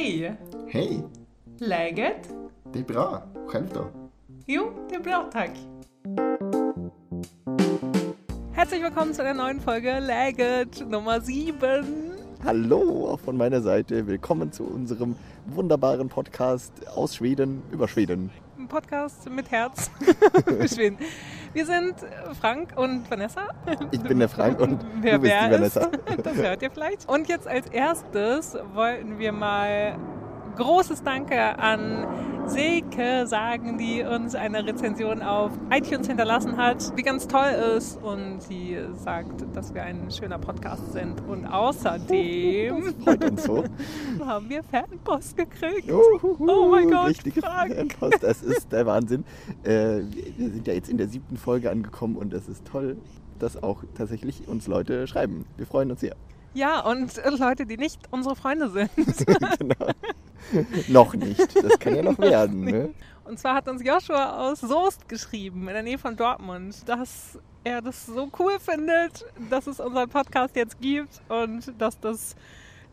Hej! Hej! Läget? Det är bra. Själv då? Jo, det är bra tack. Herzlich willkommen zu der neuen Folge Läget Nummer 7. Hallo auch von meiner Seite. Willkommen zu unserem wunderbaren Podcast aus Schweden über Schweden. Ein Podcast mit Herz für Schweden. Wir sind Frank und Vanessa. Ich bin der Frank und Wer du bist wer die Vanessa. Ist, das hört ihr vielleicht. Und jetzt als erstes wollten wir mal großes Danke an Silke sagen, die uns eine Rezension auf iTunes hinterlassen hat, die ganz toll ist und sie sagt, dass wir ein schöner Podcast sind. Und außerdem so. haben wir Fanpost gekriegt. Juhu, Oh mein Gott, Richtige Frank. Fanpost. Das ist der Wahnsinn. Äh, wir sind ja jetzt in der siebten Folge angekommen und es ist toll, dass auch tatsächlich uns Leute schreiben. Wir freuen uns sehr. Ja, und Leute, die nicht unsere Freunde sind. genau. noch nicht. Das kann ja noch werden. Ne? Und zwar hat uns Joshua aus Soest geschrieben, in der Nähe von Dortmund, dass er das so cool findet, dass es unseren Podcast jetzt gibt und dass das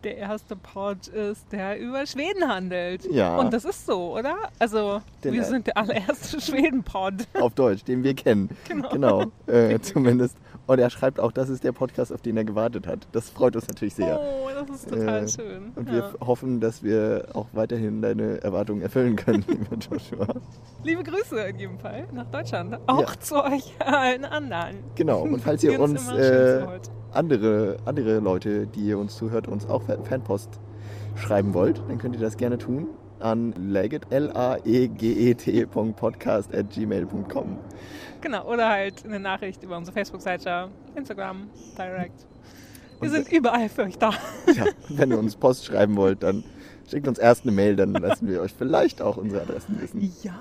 der erste Pod ist, der über Schweden handelt. Ja. Und das ist so, oder? Also, Den- wir sind der allererste Schweden-Pod. Auf Deutsch, den wir kennen. Genau. Genau, äh, zumindest. Und er schreibt auch, das ist der Podcast, auf den er gewartet hat. Das freut uns natürlich sehr. Oh, das ist total Äh, schön. Und ja. wir hoffen, dass wir auch weiterhin deine Erwartungen erfüllen können, lieber Joshua. Liebe Grüße in jedem Fall nach Deutschland. Auch Ja. zu euch allen anderen. Genau. Und falls ihr uns äh, andere, andere Leute, die ihr uns zuhört, uns auch Fan- Fanpost schreiben wollt, dann könnt ihr das gerne tun an laget, l a e e at gmail.com. Genau, oder halt eine Nachricht über unsere Facebook-Seite, Instagram, Direct. Wir Und sind überall für euch da. Ja, wenn ihr uns Post schreiben wollt, dann schickt uns erst eine Mail, dann lassen wir euch vielleicht auch unsere Adressen wissen. Ja.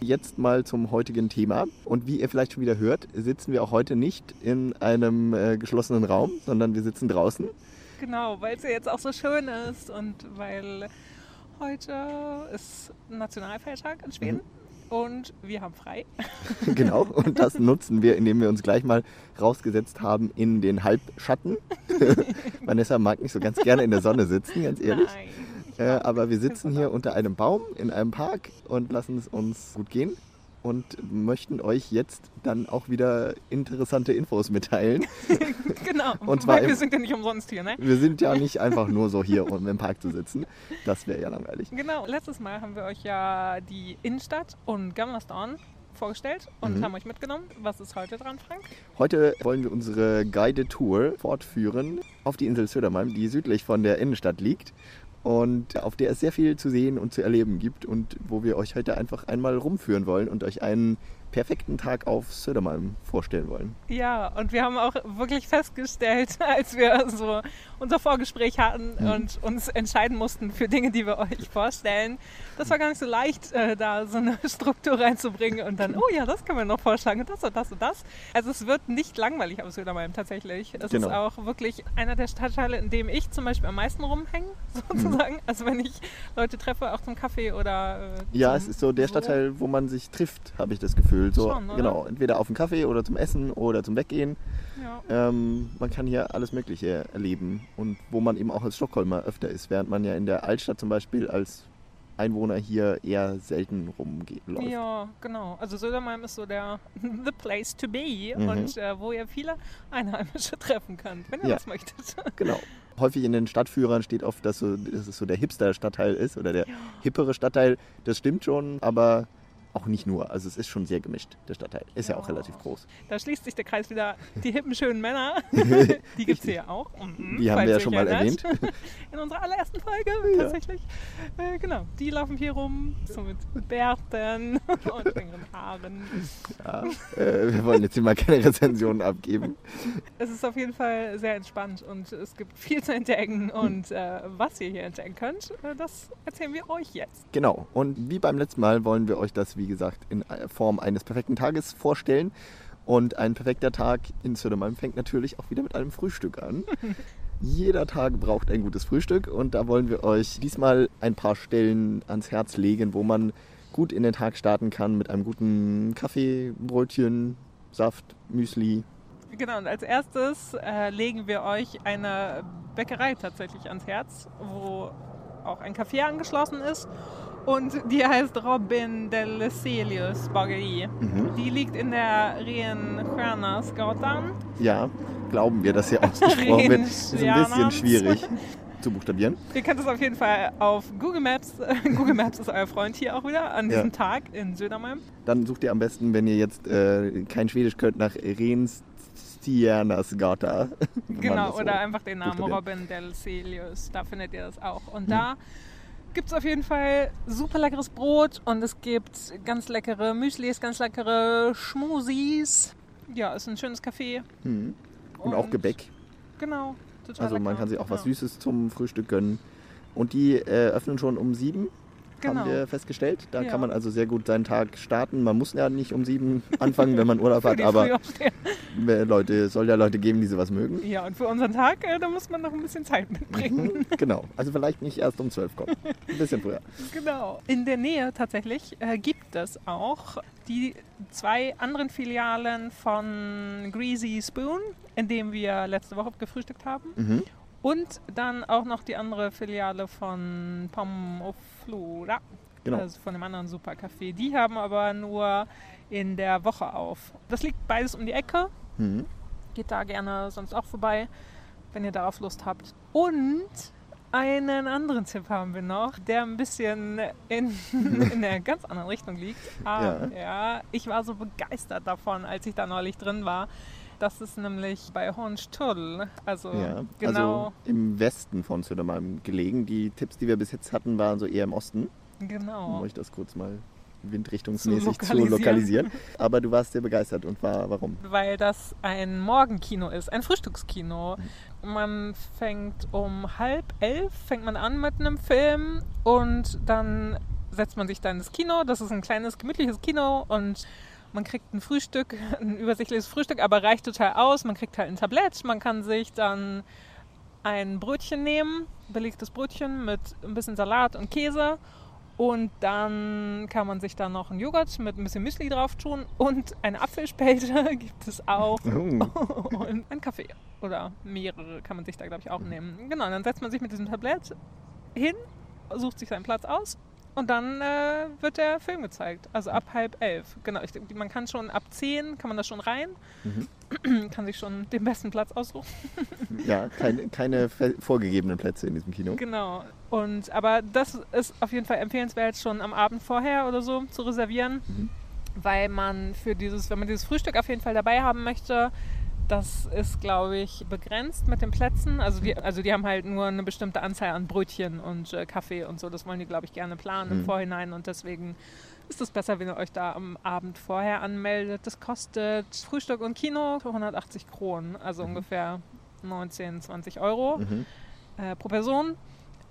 Jetzt mal zum heutigen Thema. Und wie ihr vielleicht schon wieder hört, sitzen wir auch heute nicht in einem äh, geschlossenen Raum, sondern wir sitzen draußen. Genau, weil es ja jetzt auch so schön ist und weil heute ist Nationalfeiertag in Schweden Mhm. Und wir haben frei. genau. Und das nutzen wir, indem wir uns gleich mal rausgesetzt haben in den Halbschatten. Vanessa mag nicht so ganz gerne in der Sonne sitzen, ganz ehrlich. Nein. Äh, aber wir sitzen hier unter einem Baum in einem Park und lassen es uns gut gehen und möchten euch jetzt dann auch wieder interessante Infos mitteilen. Genau, Und zwar weil wir im- sind ja nicht umsonst hier, ne? Wir sind ja nicht einfach nur so hier, um im Park zu sitzen. Das wäre ja langweilig. Genau, letztes Mal haben wir euch ja die Innenstadt und Gamlaston vorgestellt und Mhm. haben euch mitgenommen. Was ist heute dran, Frank? Heute wollen wir unsere Guided Tour fortführen auf die Insel Södermalm, die südlich von der Innenstadt liegt und auf der es sehr viel zu sehen und zu erleben gibt und wo wir euch heute einfach einmal rumführen wollen und euch einen perfekten Tag auf Södermalm vorstellen wollen. Ja, und wir haben auch wirklich festgestellt, als wir so unser Vorgespräch hatten Mhm. und uns entscheiden mussten für Dinge, die wir euch vorstellen, das war gar nicht so leicht, äh, da so eine Struktur reinzubringen und dann, oh ja, das können wir noch vorschlagen und das und das und das. Also es wird nicht langweilig auf Södermalm tatsächlich. Es Genau. ist auch wirklich einer der Stadtteile, in dem ich zum Beispiel am meisten rumhänge, sozusagen. Also wenn ich Leute treffe, auch zum Kaffee oder äh, Ja, es ist so der Stadtteil, wo man sich trifft, habe ich das Gefühl. So, Schon, genau, entweder auf einen Kaffee oder zum Essen oder zum Weggehen. Ja. Ähm, man kann hier alles Mögliche erleben und wo man eben auch als Stockholmer öfter ist, während man ja in der Altstadt zum Beispiel als Einwohner hier eher selten rumläuft. Ja, genau. Also Södermalm ist so der the place to be Mhm. und äh, wo ihr viele Einheimische treffen könnt, wenn ihr Ja. das möchtet. Genau. Häufig in den Stadtführern steht oft, dass, so, dass es so der Hipster-Stadtteil ist oder der hippere Stadtteil. Das stimmt schon, aber auch nicht nur. Also es ist schon sehr gemischt, der Stadtteil. Ist ja, auch Ja. relativ groß. Da schließt sich der Kreis wieder. Die hippen, schönen Männer, die gibt es hier auch. Mhm, Die haben wir ja schon mal erwähnt. In unserer allerersten Folge Ja. tatsächlich. Äh, genau, die laufen hier rum, so mit, mit Bärten und längeren Haaren. Ja, äh, wir wollen jetzt hier mal keine Rezensionen abgeben. Es ist auf jeden Fall sehr entspannt und es gibt viel zu entdecken. Und äh, was ihr hier entdecken könnt, äh, das erzählen wir euch jetzt. Genau. Und wie beim letzten Mal wollen wir euch das, wie gesagt, in Form eines perfekten Tages vorstellen. Und ein perfekter Tag in Södermalm fängt natürlich auch wieder mit einem Frühstück an. Jeder Tag braucht ein gutes Frühstück und da wollen wir euch diesmal ein paar Stellen ans Herz legen, wo man gut in den Tag starten kann mit einem guten Kaffee, Brötchen, Saft, Müsli. Genau, und als erstes äh, legen wir euch eine Bäckerei tatsächlich ans Herz, wo auch ein Café angeschlossen ist. Und die heißt Robin del Celius Baggerie. Mhm. Die liegt in der Rehen-Stjärnasgatan. Ja, glauben wir, dass hier ausgesprochen wird. Ist ein bisschen schwierig zu buchstabieren. Ihr könnt es auf jeden Fall auf Google Maps, Google Maps ist euer Freund hier auch wieder, an diesem Ja. Tag in Södermalm. Dann sucht ihr am besten, wenn ihr jetzt äh, kein Schwedisch könnt, nach Renstjärnasgata. wenn man Genau, das so oder einfach den Namen. Robin del Celius, da findet ihr das auch. Und Hm. da gibt es auf jeden Fall super leckeres Brot und es gibt ganz leckere Müslis, ganz leckere Schmusis. Ja, ist ein schönes Café. Mhm. Und auch Gebäck. Genau, total Also man lecker. kann sich auch was ja. Süßes zum Frühstück gönnen. Und die äh, öffnen schon um sieben, Genau. haben wir festgestellt. Da Ja. kann man also sehr gut seinen Tag starten. Man muss ja nicht um sieben anfangen, wenn man Urlaub hat, aber Leute, es soll ja Leute geben, die sowas mögen. Ja, und für unseren Tag, äh, da muss man noch ein bisschen Zeit mitbringen. Mhm, genau. Also vielleicht nicht erst um zwölf kommen. Ein bisschen früher. Genau. In der Nähe tatsächlich äh, gibt es auch die zwei anderen Filialen von Greasy Spoon, in dem wir letzte Woche gefrühstückt haben. Mhm. Und dann auch noch die andere Filiale von Pomme Flora, Genau. also von dem anderen Supercafé. Die haben aber nur in der Woche auf. Das liegt beides um die Ecke. Mhm. Geht da gerne sonst auch vorbei, wenn ihr darauf Lust habt. Und einen anderen Tipp haben wir noch, der ein bisschen in, in einer ganz anderen Richtung liegt. Aber ja. ich war so begeistert davon, als ich da neulich drin war. Das ist nämlich bei Hornstull. Also Ja, genau, also im Westen von Södermalm gelegen. Die Tipps, die wir bis jetzt hatten, waren so eher im Osten, um genau. euch das kurz mal windrichtungsmäßig Zu zu lokalisieren. lokalisieren. Aber du warst sehr begeistert und war warum? weil das ein Morgenkino ist, ein Frühstückskino. Mhm. Man fängt um halb elf, fängt man an mit einem Film und dann setzt man sich da ins Kino. Das ist ein kleines, gemütliches Kino und man kriegt ein Frühstück, ein übersichtliches Frühstück, aber reicht total aus. Man kriegt halt ein Tablett, man kann sich dann ein Brötchen nehmen, belegtes Brötchen mit ein bisschen Salat und Käse. Und dann kann man sich da noch einen Joghurt mit ein bisschen Müsli drauf tun. Und eine Apfelspälte gibt es auch. Oh, und einen Kaffee. Oder mehrere kann man sich da glaube ich auch nehmen. Genau, dann setzt man sich mit diesem Tablett hin, sucht sich seinen Platz aus und dann äh, wird der Film gezeigt. Also ab halb elf. Genau, ich, denke, man kann schon ab zehn kann man da schon rein, kann sich schon den besten Platz aussuchen. ja, keine, keine vorgegebenen Plätze in diesem Kino. Genau. Und aber das ist auf jeden Fall empfehlenswert, schon am Abend vorher oder so zu reservieren, Mhm. weil man für dieses, wenn man dieses Frühstück auf jeden Fall dabei haben möchte, das ist, glaube ich, begrenzt mit den Plätzen. Also die, also die haben halt nur eine bestimmte Anzahl an Brötchen und äh, Kaffee und so. Das wollen die, glaube ich, gerne planen im Mhm. Vorhinein. Und deswegen ist es besser, wenn ihr euch da am Abend vorher anmeldet. Das kostet Frühstück und Kino für 180 Kronen, also ungefähr 19, 20 Euro Mhm. äh, pro Person.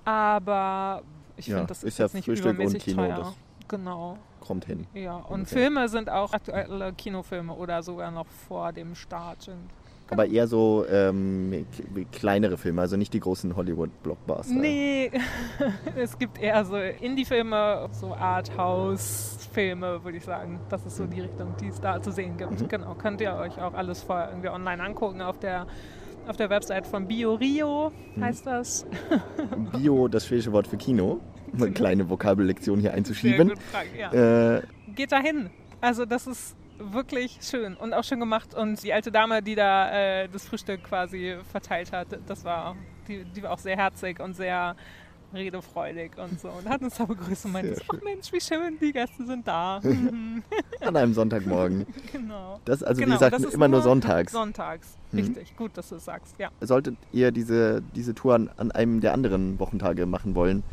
Aber ich Ja, finde, das ist, ist ja jetzt nicht Frühstück und übermäßig Kino, teuer. Genau, Kommt hin. ja. Und Ungefähr. Filme sind auch aktuelle Kinofilme oder sogar noch vor dem Start. sind. Aber eher so ähm, kleinere Filme, also nicht die großen Hollywood-Blockbuster. Nee, es gibt eher so Indie-Filme, so Arthouse-Filme, würde ich sagen. Das ist so die Richtung, die es da zu sehen gibt. Mhm. Genau, könnt ihr euch auch alles vorher irgendwie online angucken auf der, auf der Website von Bio Rio, Mhm. heißt das. Bio, das schwedische Wort für Kino. Eine kleine Vokabellektion hier einzuschieben. gut, Frank, ja. Äh, geht da hin. Also das ist wirklich schön und auch schön gemacht. Und die alte Dame, die da äh, das Frühstück quasi verteilt hat, das war, die, die war auch sehr herzig und sehr redefreudig und so. Und hat uns da begrüßt und meinte, ach Mensch, wie schön, die Gäste sind da. Mhm, an einem Sonntagmorgen. genau. Das, also Genau, wie gesagt, das ist immer nur sonntags. Sonntags, Mhm. richtig. Gut, dass du es sagst, ja. Solltet ihr diese, diese Tour an, an einem der anderen Wochentage machen wollen,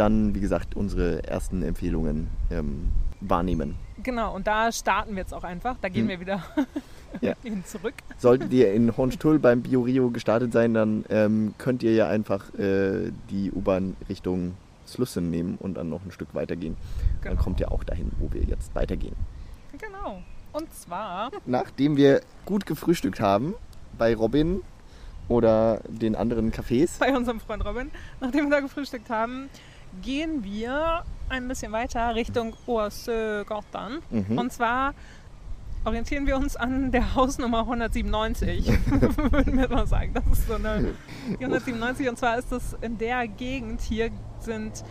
dann, wie gesagt, unsere ersten Empfehlungen ähm, wahrnehmen. Genau, und da starten wir jetzt auch einfach. Da gehen Mhm. wir wieder Ja. hin zurück. Solltet ihr in Hornstull beim BioRio gestartet sein, dann ähm, könnt ihr ja einfach äh, die U-Bahn Richtung Slussen nehmen und dann noch ein Stück weitergehen. Dann Genau. kommt ihr auch dahin, wo wir jetzt weitergehen. Genau. Und zwar Nachdem wir gut gefrühstückt haben bei Robin oder den anderen Cafés, bei unserem Freund Robin, nachdem wir da gefrühstückt haben, gehen wir ein bisschen weiter Richtung Orsögatan. Mhm. Und zwar orientieren wir uns an der Hausnummer 197, würden wir mal sagen. Das ist so eine die 197 und zwar ist das in der Gegend hier sind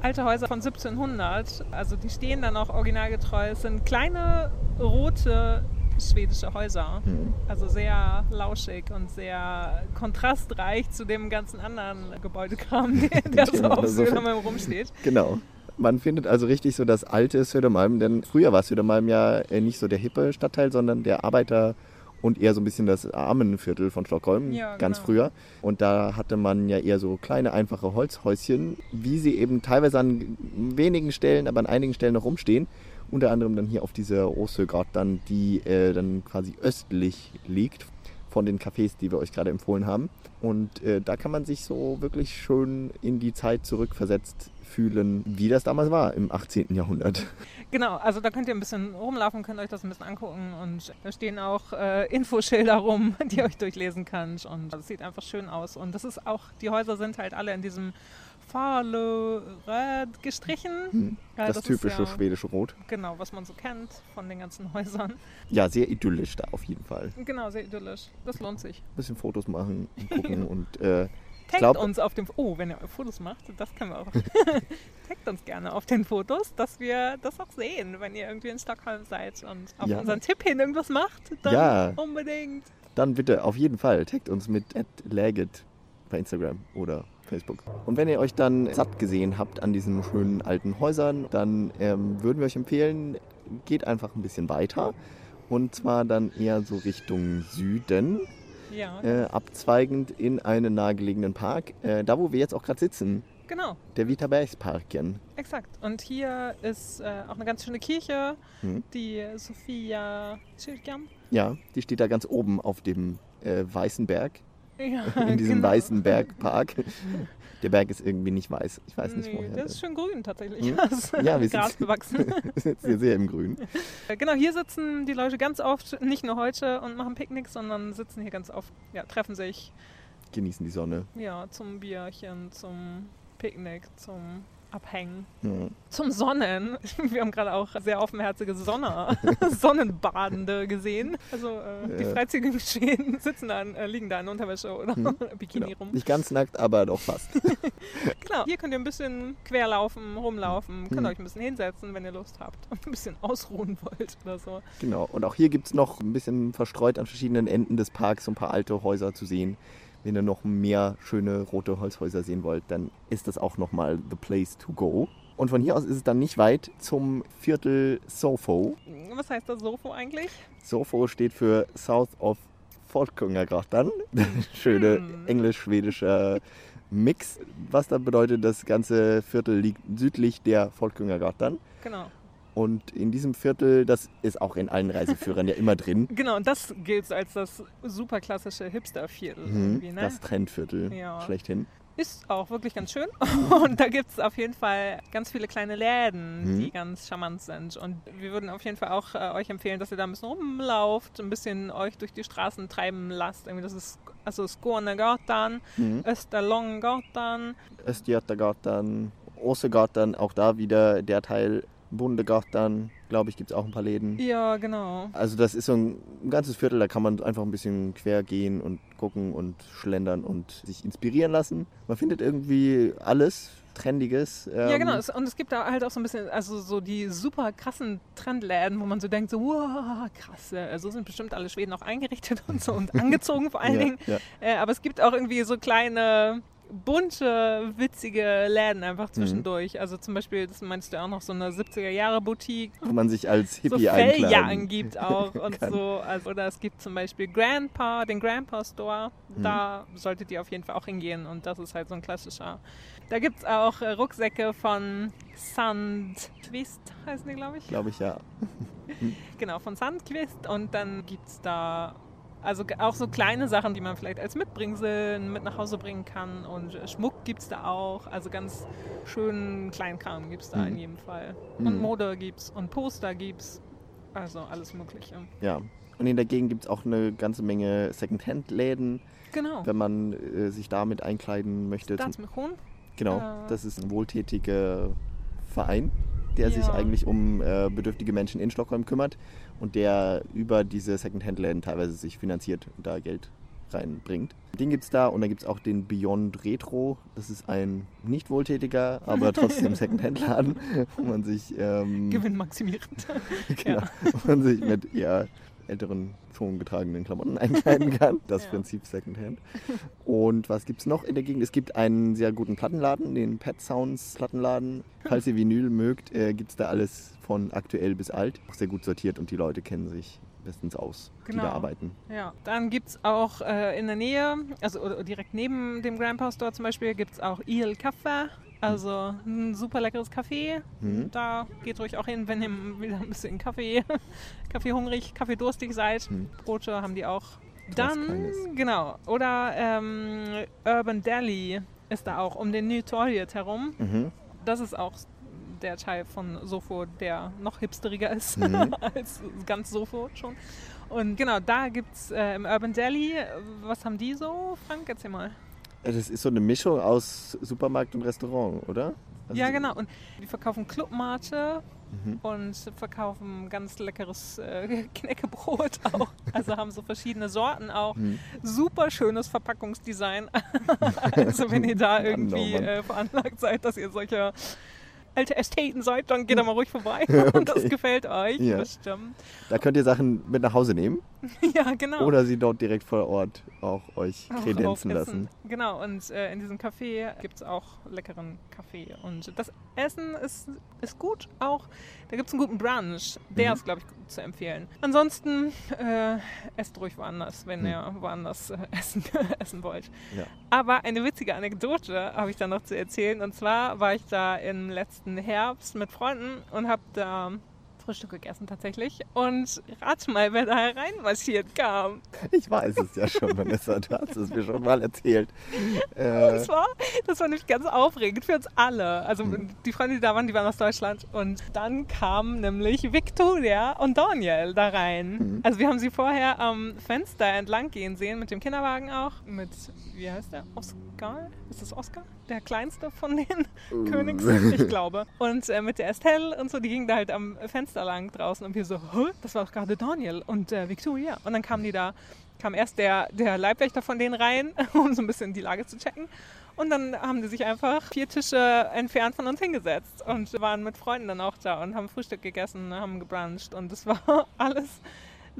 alte Häuser von 1700, also die stehen dann auch originalgetreu. Es sind kleine rote schwedische Häuser. Mhm. Also sehr lauschig und sehr kontrastreich zu dem ganzen anderen Gebäudekram, der, der so Genau, auf so- Södermalm rumsteht. Genau. Man findet also richtig so das alte Södermalm, denn früher war Södermalm ja äh, nicht so der hippe Stadtteil, sondern der Arbeiter- und eher so ein bisschen das Armenviertel von Stockholm, Ja, ganz genau. früher. Und da hatte man ja eher so kleine, einfache Holzhäuschen, wie sie eben teilweise an wenigen Stellen, aber an einigen Stellen noch rumstehen. Unter anderem dann hier auf dieser Osögatan, die äh, dann quasi östlich liegt von den Cafés, die wir euch gerade empfohlen haben. Und äh, da kann man sich so wirklich schön in die Zeit zurückversetzt fühlen, wie das damals war im 18. Jahrhundert. Genau, also da könnt ihr ein bisschen rumlaufen, könnt euch das ein bisschen angucken und da stehen auch äh, Infoschilder rum, die ihr euch durchlesen könnt und das sieht einfach schön aus und das ist auch, die Häuser sind halt alle in diesem Farlo-Röd gestrichen. Ja, das, ist typische ja, schwedische Rot. Genau, was man so kennt von den ganzen Häusern. Ja, sehr idyllisch da auf jeden Fall. Genau, sehr idyllisch. Das lohnt sich. Ein bisschen Fotos machen und gucken und äh, Taggt glaub- uns auf dem. Oh, wenn ihr Fotos macht, das können wir auch. Taggt uns gerne auf den Fotos, dass wir das auch sehen, wenn ihr irgendwie in Stockholm seid und auf Ja. unseren Tipp hin irgendwas macht. Dann Ja. unbedingt. dann bitte auf jeden Fall taggt uns mit @lagit bei Instagram oder Facebook. Und wenn ihr euch dann satt gesehen habt an diesen schönen alten Häusern, dann ähm, würden wir euch empfehlen, geht einfach ein bisschen weiter. Und zwar dann eher so Richtung Süden, Ja, äh, abzweigend in einen nahegelegenen Park. Äh, da, wo wir jetzt auch gerade sitzen, genau. der Vitabergsparken. Exakt. Und hier ist äh, auch eine ganz schöne Kirche, Mhm. die Sophia Kyrkan. Ja, die steht da ganz oben auf dem äh, weißen Berg, Ja, in diesem genau. weißen Bergpark. Der Berg ist irgendwie nicht weiß. Ich weiß nicht nee, woher. der ist schön grün tatsächlich. Hm? Ist Ja, wir Gras bewachsen. Wir sitzen hier sehr im Grün. Äh, Genau, hier sitzen die Leute ganz oft, nicht nur heute und machen Picknicks, sondern sitzen hier ganz oft, ja, treffen sich Genießen die Sonne. ja, zum Bierchen, zum Picknick, zum Abhängen, Ja. zum Sonnen. Wir haben gerade auch sehr offenherzige Sonne, Sonnenbadende gesehen. Also äh, die Ja. Freizügigen stehen, sitzen da, in- äh, liegen da in Unterwäsche oder Hm, Bikini Genau. rum. Nicht ganz nackt, aber doch fast. Genau, hier könnt ihr ein bisschen querlaufen, rumlaufen, könnt Hm. euch ein bisschen hinsetzen, wenn ihr Lust habt und ein bisschen ausruhen wollt oder so. genau. Und auch hier gibt es noch ein bisschen verstreut an verschiedenen Enden des Parks so ein paar alte Häuser zu sehen. Wenn ihr noch mehr schöne rote Holzhäuser sehen wollt, dann ist das auch nochmal the place to go. Und von hier aus ist es dann nicht weit zum Viertel Sofo. Was heißt das Sofo eigentlich? Sofo steht für South of Folkungagatan. Schöne Hm. englisch-schwedischer Mix. Was dann bedeutet, das ganze Viertel liegt südlich der Folkungagatan. Genau. Und in diesem Viertel, das ist auch in allen Reiseführern ja immer drin, Genau, und das gilt als das super klassische Hipster-Viertel mhm. ne? das Trendviertel Ja. schlechthin. Ist auch wirklich ganz schön. Und da gibt es auf jeden Fall ganz viele kleine Läden, Mhm. die ganz charmant sind. Und wir würden auf jeden Fall auch äh, euch empfehlen, dass ihr da ein bisschen rumlauft, ein bisschen euch durch die Straßen treiben lasst. Irgendwie das ist also Skånegatan, Mhm. Österlånggatan. Östgötagatan, Åsegatan, auch da wieder der Teil Bundegatan, glaube ich, gibt es auch ein paar Läden. Ja, genau. Also das ist so ein ganzes Viertel, da kann man einfach ein bisschen quer gehen und gucken und schlendern und sich inspirieren lassen. Man findet irgendwie alles Trendiges. Ja, ähm, genau. Es- Und es gibt da halt auch so ein bisschen, also so die super krassen Trendläden, wo man so denkt, so, wow, krass, äh, so sind bestimmt alle Schweden auch eingerichtet und so und angezogen vor allen ja, Dingen. Ja. Äh, aber es gibt auch irgendwie so kleine, bunte, witzige Läden Mhm. einfach zwischendurch. Also zum Beispiel, das meinst du auch noch, so eine 70er-Jahre-Boutique. Wo man sich als So Hippie Felljacken einkleiden gibt auch und so. Also, oder es gibt zum Beispiel Grandpa, den Grandpa Store. Mhm. Da solltet ihr auf jeden Fall auch hingehen und das ist halt so ein klassischer. Da gibt es auch äh, Rucksäcke von Sandquist, heißen die, glaube ich. glaube ich, ja. Genau, von Sandquist. Und dann gibt es da also auch so kleine Sachen, die man vielleicht als Mitbringsel mit nach Hause bringen kann. Und Schmuck gibt es da auch. Also ganz schönen Kleinkram gibt es da Mhm. in jedem Fall. Und Mhm. Mode gibt's und Poster gibt's. Also alles Mögliche. ja. Und in der Gegend gibt es auch eine ganze Menge Secondhand-Läden, Genau. wenn man äh, sich damit einkleiden möchte. Das mit Hohn. genau, äh, das ist ein wohltätiger Verein. der sich Ja. eigentlich um äh, bedürftige Menschen in Stockholm kümmert und der über diese Secondhand-Läden teilweise sich finanziert und da Geld reinbringt. Den gibt es da und dann gibt es auch den Beyond Retro. Das ist ein nicht wohltätiger, aber trotzdem Secondhand-Laden, wo man sich, ähm, Gewinnmaximierend. genau, wo man sich mit eher älteren, schon getragenen Klamotten einkleiden kann. Das Ja. Prinzip Secondhand. Und was gibt es noch in der Gegend? Es gibt einen sehr guten Plattenladen, den Pet Sounds Plattenladen. Falls ihr Vinyl mögt, äh, gibt es da alles von aktuell bis alt. Auch sehr gut sortiert und die Leute kennen sich bestens aus, die Genau. da arbeiten. Ja, dann gibt es auch äh, in der Nähe, also direkt neben dem Grandpa Store zum Beispiel, gibt es auch Il Café. Also ein super leckeres Café. Mhm. Da geht ruhig auch hin, wenn ihr wieder ein bisschen Kaffee, Kaffee hungrig, Kaffee durstig seid. Mhm. Brote haben die auch. Dann, genau. Oder ähm, Urban Deli ist da auch um den New Toilet herum. Mhm. Das ist auch der Teil von Sofo, der noch hipsteriger ist Mhm. als ganz Sofo schon. Und genau, da gibt es äh, im Urban Deli, was haben die so? Frank, erzähl mal. Das ist so eine Mischung aus Supermarkt und Restaurant, oder? Also- ja, genau. Und die verkaufen Clubmate Mhm. und verkaufen ganz leckeres äh, Knäckebrot auch. Also haben so verschiedene Sorten auch. Mhm. Super schönes Verpackungsdesign. also wenn ihr da irgendwie äh, veranlagt seid, dass ihr solche alte Ästheten seid, dann geht da mal ruhig vorbei. Und das Okay. gefällt euch Ja. bestimmt. Da könnt ihr Sachen mit nach Hause nehmen ja, genau. oder sie dort direkt vor Ort auch euch Auch kredenzen lassen. Genau, und äh, in diesem Café gibt es auch leckeren Kaffee. Und das Essen ist, ist gut auch. Da gibt es einen guten Brunch. Der Mhm. ist, glaube ich, gut zu empfehlen. Ansonsten äh, esst ruhig woanders, wenn Mhm. ihr woanders äh, essen, essen wollt. Ja. Aber eine witzige Anekdote habe ich da noch zu erzählen. Und zwar war ich da im letzten Herbst mit Freunden und habe da Frühstück gegessen tatsächlich. Und rat mal, wer da hereinmarschiert kam. Ich weiß es ja schon, Vanessa, du hast es mir schon mal erzählt. Äh, Das war, das war nämlich ganz aufregend für uns alle. Also Mhm. die Freunde, die da waren, die waren aus Deutschland. Und dann kamen nämlich Victoria und Daniel da rein. Mhm. Also wir haben sie vorher am Fenster entlang gehen sehen, mit dem Kinderwagen auch. Mit, wie heißt der? Oscar? Ist das Oscar? Der kleinste von den Königs, ich glaube. Und äh, mit der Estelle und so, die gingen da halt am Fenster lang draußen und wir so, das war doch gerade Daniel und äh, Victoria. Und dann kamen die da, kam erst der, der Leibwächter von denen rein, um so ein bisschen die Lage zu checken. Und dann haben die sich einfach vier Tische entfernt von uns hingesetzt und waren mit Freunden dann auch da und haben Frühstück gegessen, haben gebruncht und es war alles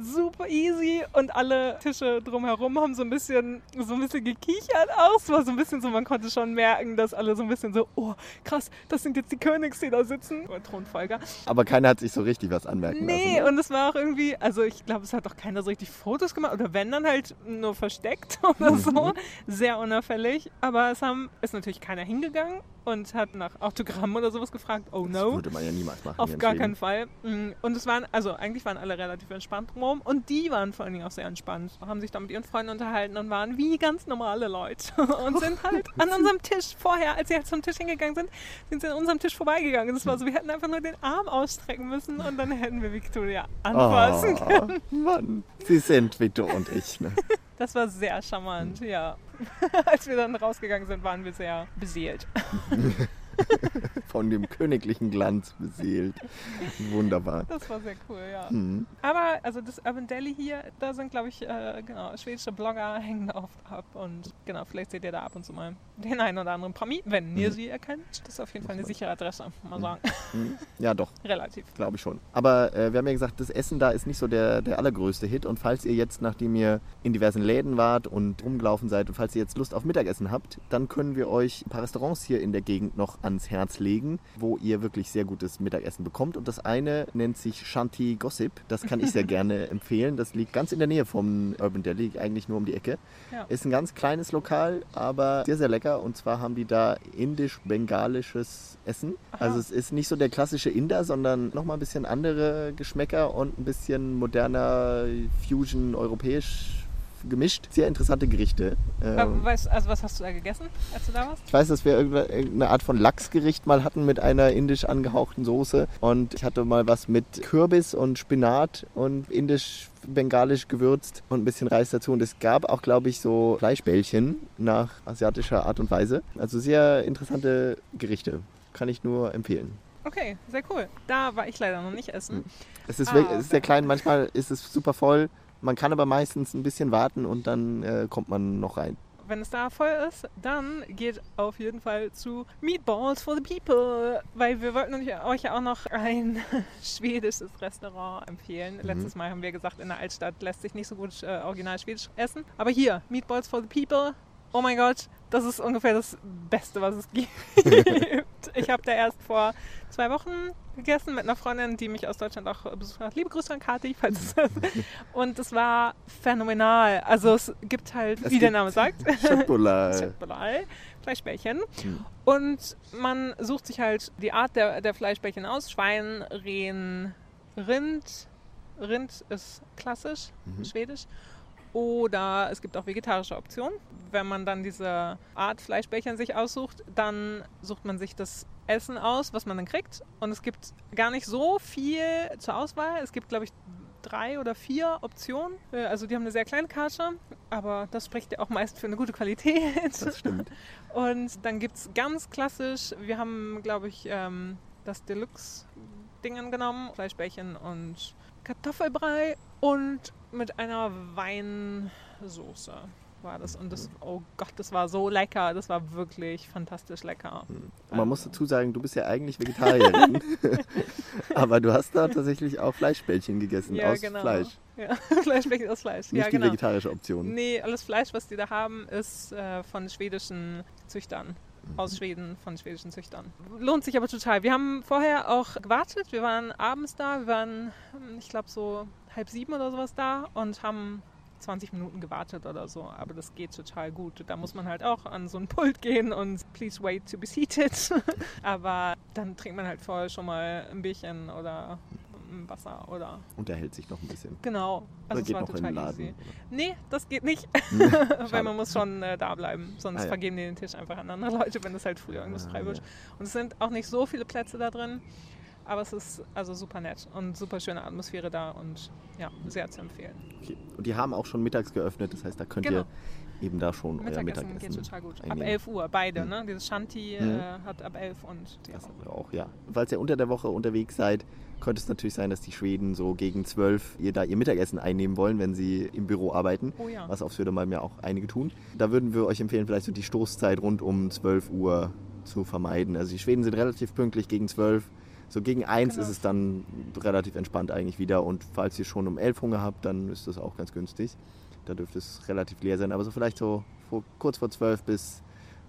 super easy und alle Tische drumherum haben so ein bisschen so ein bisschen gekichert auch. Es war so ein bisschen so, man konnte schon merken, dass alle so ein bisschen so, oh krass, das sind jetzt die Königs, die da sitzen. Oder Thronfolger. aber keiner hat sich so richtig was anmerken Nee, lassen. und es war auch irgendwie, also ich glaube, es hat auch keiner so richtig Fotos gemacht oder wenn dann halt nur versteckt oder Mhm. so. Sehr unauffällig. Aber es haben, ist natürlich keiner hingegangen und hat nach Autogramm oder sowas gefragt. Oh Das no. würde man ja niemals machen. Auf gar keinen Fall. Mm, Und es waren, also eigentlich waren alle relativ entspannt rum und die waren vor allen Dingen auch sehr entspannt. Haben sich da mit ihren Freunden unterhalten und waren wie ganz normale Leute. Und sind halt an unserem Tisch vorher, als sie halt zum Tisch hingegangen sind, sind sie an unserem Tisch vorbeigegangen. Das war so, wir hätten einfach nur den Arm ausstrecken müssen und dann hätten wir Victoria anfassen können. Oh, Mann, sie sind wie du und ich. Ne? Das war sehr charmant, ja. Als wir dann rausgegangen sind, waren wir sehr beseelt. Von dem königlichen Glanz beseelt. Wunderbar. Das war sehr cool, ja. Hm. Aber also das Urban Deli hier, da sind glaube ich äh, genau schwedische Blogger hängen oft ab und genau vielleicht seht ihr da ab und zu mal den einen oder anderen Promi, wenn ihr Mhm. sie erkennt. Das ist auf jeden Fall eine sichere Adresse, muss man sagen. Hm. Ja, doch. Relativ. Glaube ich schon. Aber äh, wir haben ja gesagt, das Essen da ist nicht so der, der allergrößte Hit. Und falls ihr jetzt, nachdem ihr in diversen Läden wart und rumgelaufen seid und falls ihr jetzt Lust auf Mittagessen habt, dann können wir euch ein paar Restaurants hier in der Gegend noch ans Herz legen, wo ihr wirklich sehr gutes Mittagessen bekommt. Und das eine nennt sich Shanti Gossip. Das kann ich sehr gerne empfehlen. Das liegt ganz in der Nähe vom Urban Deli, eigentlich nur um die Ecke. Ja. Ist ein ganz kleines Lokal, aber sehr, sehr lecker. Und zwar haben die da indisch-bengalisches Essen. Aha. Also es ist nicht so der klassische Inder, sondern nochmal ein bisschen andere Geschmäcker und ein bisschen moderner, Fusion, europäisch gemischt. Sehr interessante Gerichte. Äh, Ähm, weißt, also was hast du da gegessen, als du da warst? ich weiß, dass wir irgende- irgendeine Art von Lachsgericht mal hatten mit einer indisch angehauchten Soße. Und ich hatte mal was mit Kürbis und Spinat und indisch-bengalisch gewürzt und ein bisschen Reis dazu. Und es gab auch, glaube ich, so Fleischbällchen nach asiatischer Art und Weise. Also sehr interessante Gerichte. Kann ich nur empfehlen. Okay, sehr cool. Da war ich leider noch nicht essen. Es ist, Ah, wirklich- es ist sehr okay. klein, manchmal ist es super voll. Man kann aber meistens ein bisschen warten und dann äh, kommt man noch rein. Wenn es da voll ist, dann geht auf jeden Fall zu Meatballs for the People, weil wir wollten euch- ja auch noch ein schwedisches Restaurant empfehlen. Letztes Mal haben wir gesagt, in der Altstadt lässt sich nicht so gut äh, original schwedisch essen. Aber hier, Meatballs for the People, oh mein Gott, das ist ungefähr das Beste, was es gibt. ich habe da erst vor zwei Wochen gegessen mit einer Freundin, die mich aus Deutschland auch besucht hat. Liebe Grüße an Kathi, falls es das Und es war phänomenal. Also es gibt halt, Es wie der gibt- Name sagt. Schöttbullar, Fleischbällchen. Hm. Und man sucht sich halt die Art der, der Fleischbällchen aus. Schwein, Rehen, Rind. Rind ist klassisch, Mhm. schwedisch. Oder es gibt auch vegetarische Optionen. Wenn man dann diese Art Fleischbällchen sich aussucht, dann sucht man sich das Essen aus, was man dann kriegt. Und es gibt gar nicht so viel zur Auswahl. Es gibt, glaube ich, drei oder vier Optionen. Äh, Also die haben eine sehr kleine Karte, aber das spricht ja auch meist für eine gute Qualität. Das stimmt. Und dann gibt es ganz klassisch, wir haben, glaube ich, ähm, das Deluxe-Dingen genommen, Fleischbällchen und Kartoffelbrei und mit einer Weinsoße war das. Und das, oh Gott, das war so lecker. Das war wirklich fantastisch lecker. Man muss dazu sagen, du bist ja eigentlich Vegetarierin. aber du hast da tatsächlich auch Fleischbällchen gegessen Ja, aus genau. Fleisch. Ja, Fleischbällchen aus Fleisch. Nicht ja, die genau. vegetarische Option. Nee, alles Fleisch, was die da haben, ist äh, von schwedischen Züchtern. Mhm. Aus Schweden, von schwedischen Züchtern. Lohnt sich aber total. Wir haben vorher auch gewartet. Wir waren abends da. Wir waren, hm, ich glaube, so halb sieben oder sowas da und haben 20 Minuten gewartet oder so. Aber das geht total gut. Da muss man halt auch an so ein Pult gehen und please wait to be seated. aber dann trinkt man halt vorher schon mal ein Bierchen oder ein Wasser oder Unterhält sich noch ein bisschen. genau. Oder Also geht war noch in total den Laden. easy. Nee, das geht nicht. Weil man muss schon äh, da bleiben, sonst Ah, ja. vergeben die den Tisch einfach an andere Leute, wenn es halt früher irgendwas Ah, frei wird. ja. Und es sind auch nicht so viele Plätze da drin, aber es ist also super nett und super schöne Atmosphäre da und ja, sehr zu empfehlen. Okay. Und die haben auch schon mittags geöffnet, das heißt, da könnt Genau. ihr eben da schon euer Mittagessen, Mittagessen geht total gut. Ab einnehmen. 11 Uhr, beide, Mhm. ne? Dieses Shanti Mhm. äh, hat ab 11 und die Das auch. haben wir auch, ja. Falls ihr unter der Woche unterwegs seid, könnte es natürlich sein, dass die Schweden so gegen 12 ihr da ihr Mittagessen einnehmen wollen, wenn sie im Büro arbeiten. Oh ja. Was auf Södermalm ja auch einige tun. Da würden wir euch empfehlen, vielleicht so die Stoßzeit rund um 12 Uhr zu vermeiden. Also die Schweden sind relativ pünktlich gegen 12. So gegen 1 Genau. ist es dann relativ entspannt eigentlich wieder. Und falls ihr schon um 11 Hunger habt, dann ist das auch ganz günstig. Da dürfte es relativ leer sein. Aber so vielleicht so vor, kurz vor 12 bis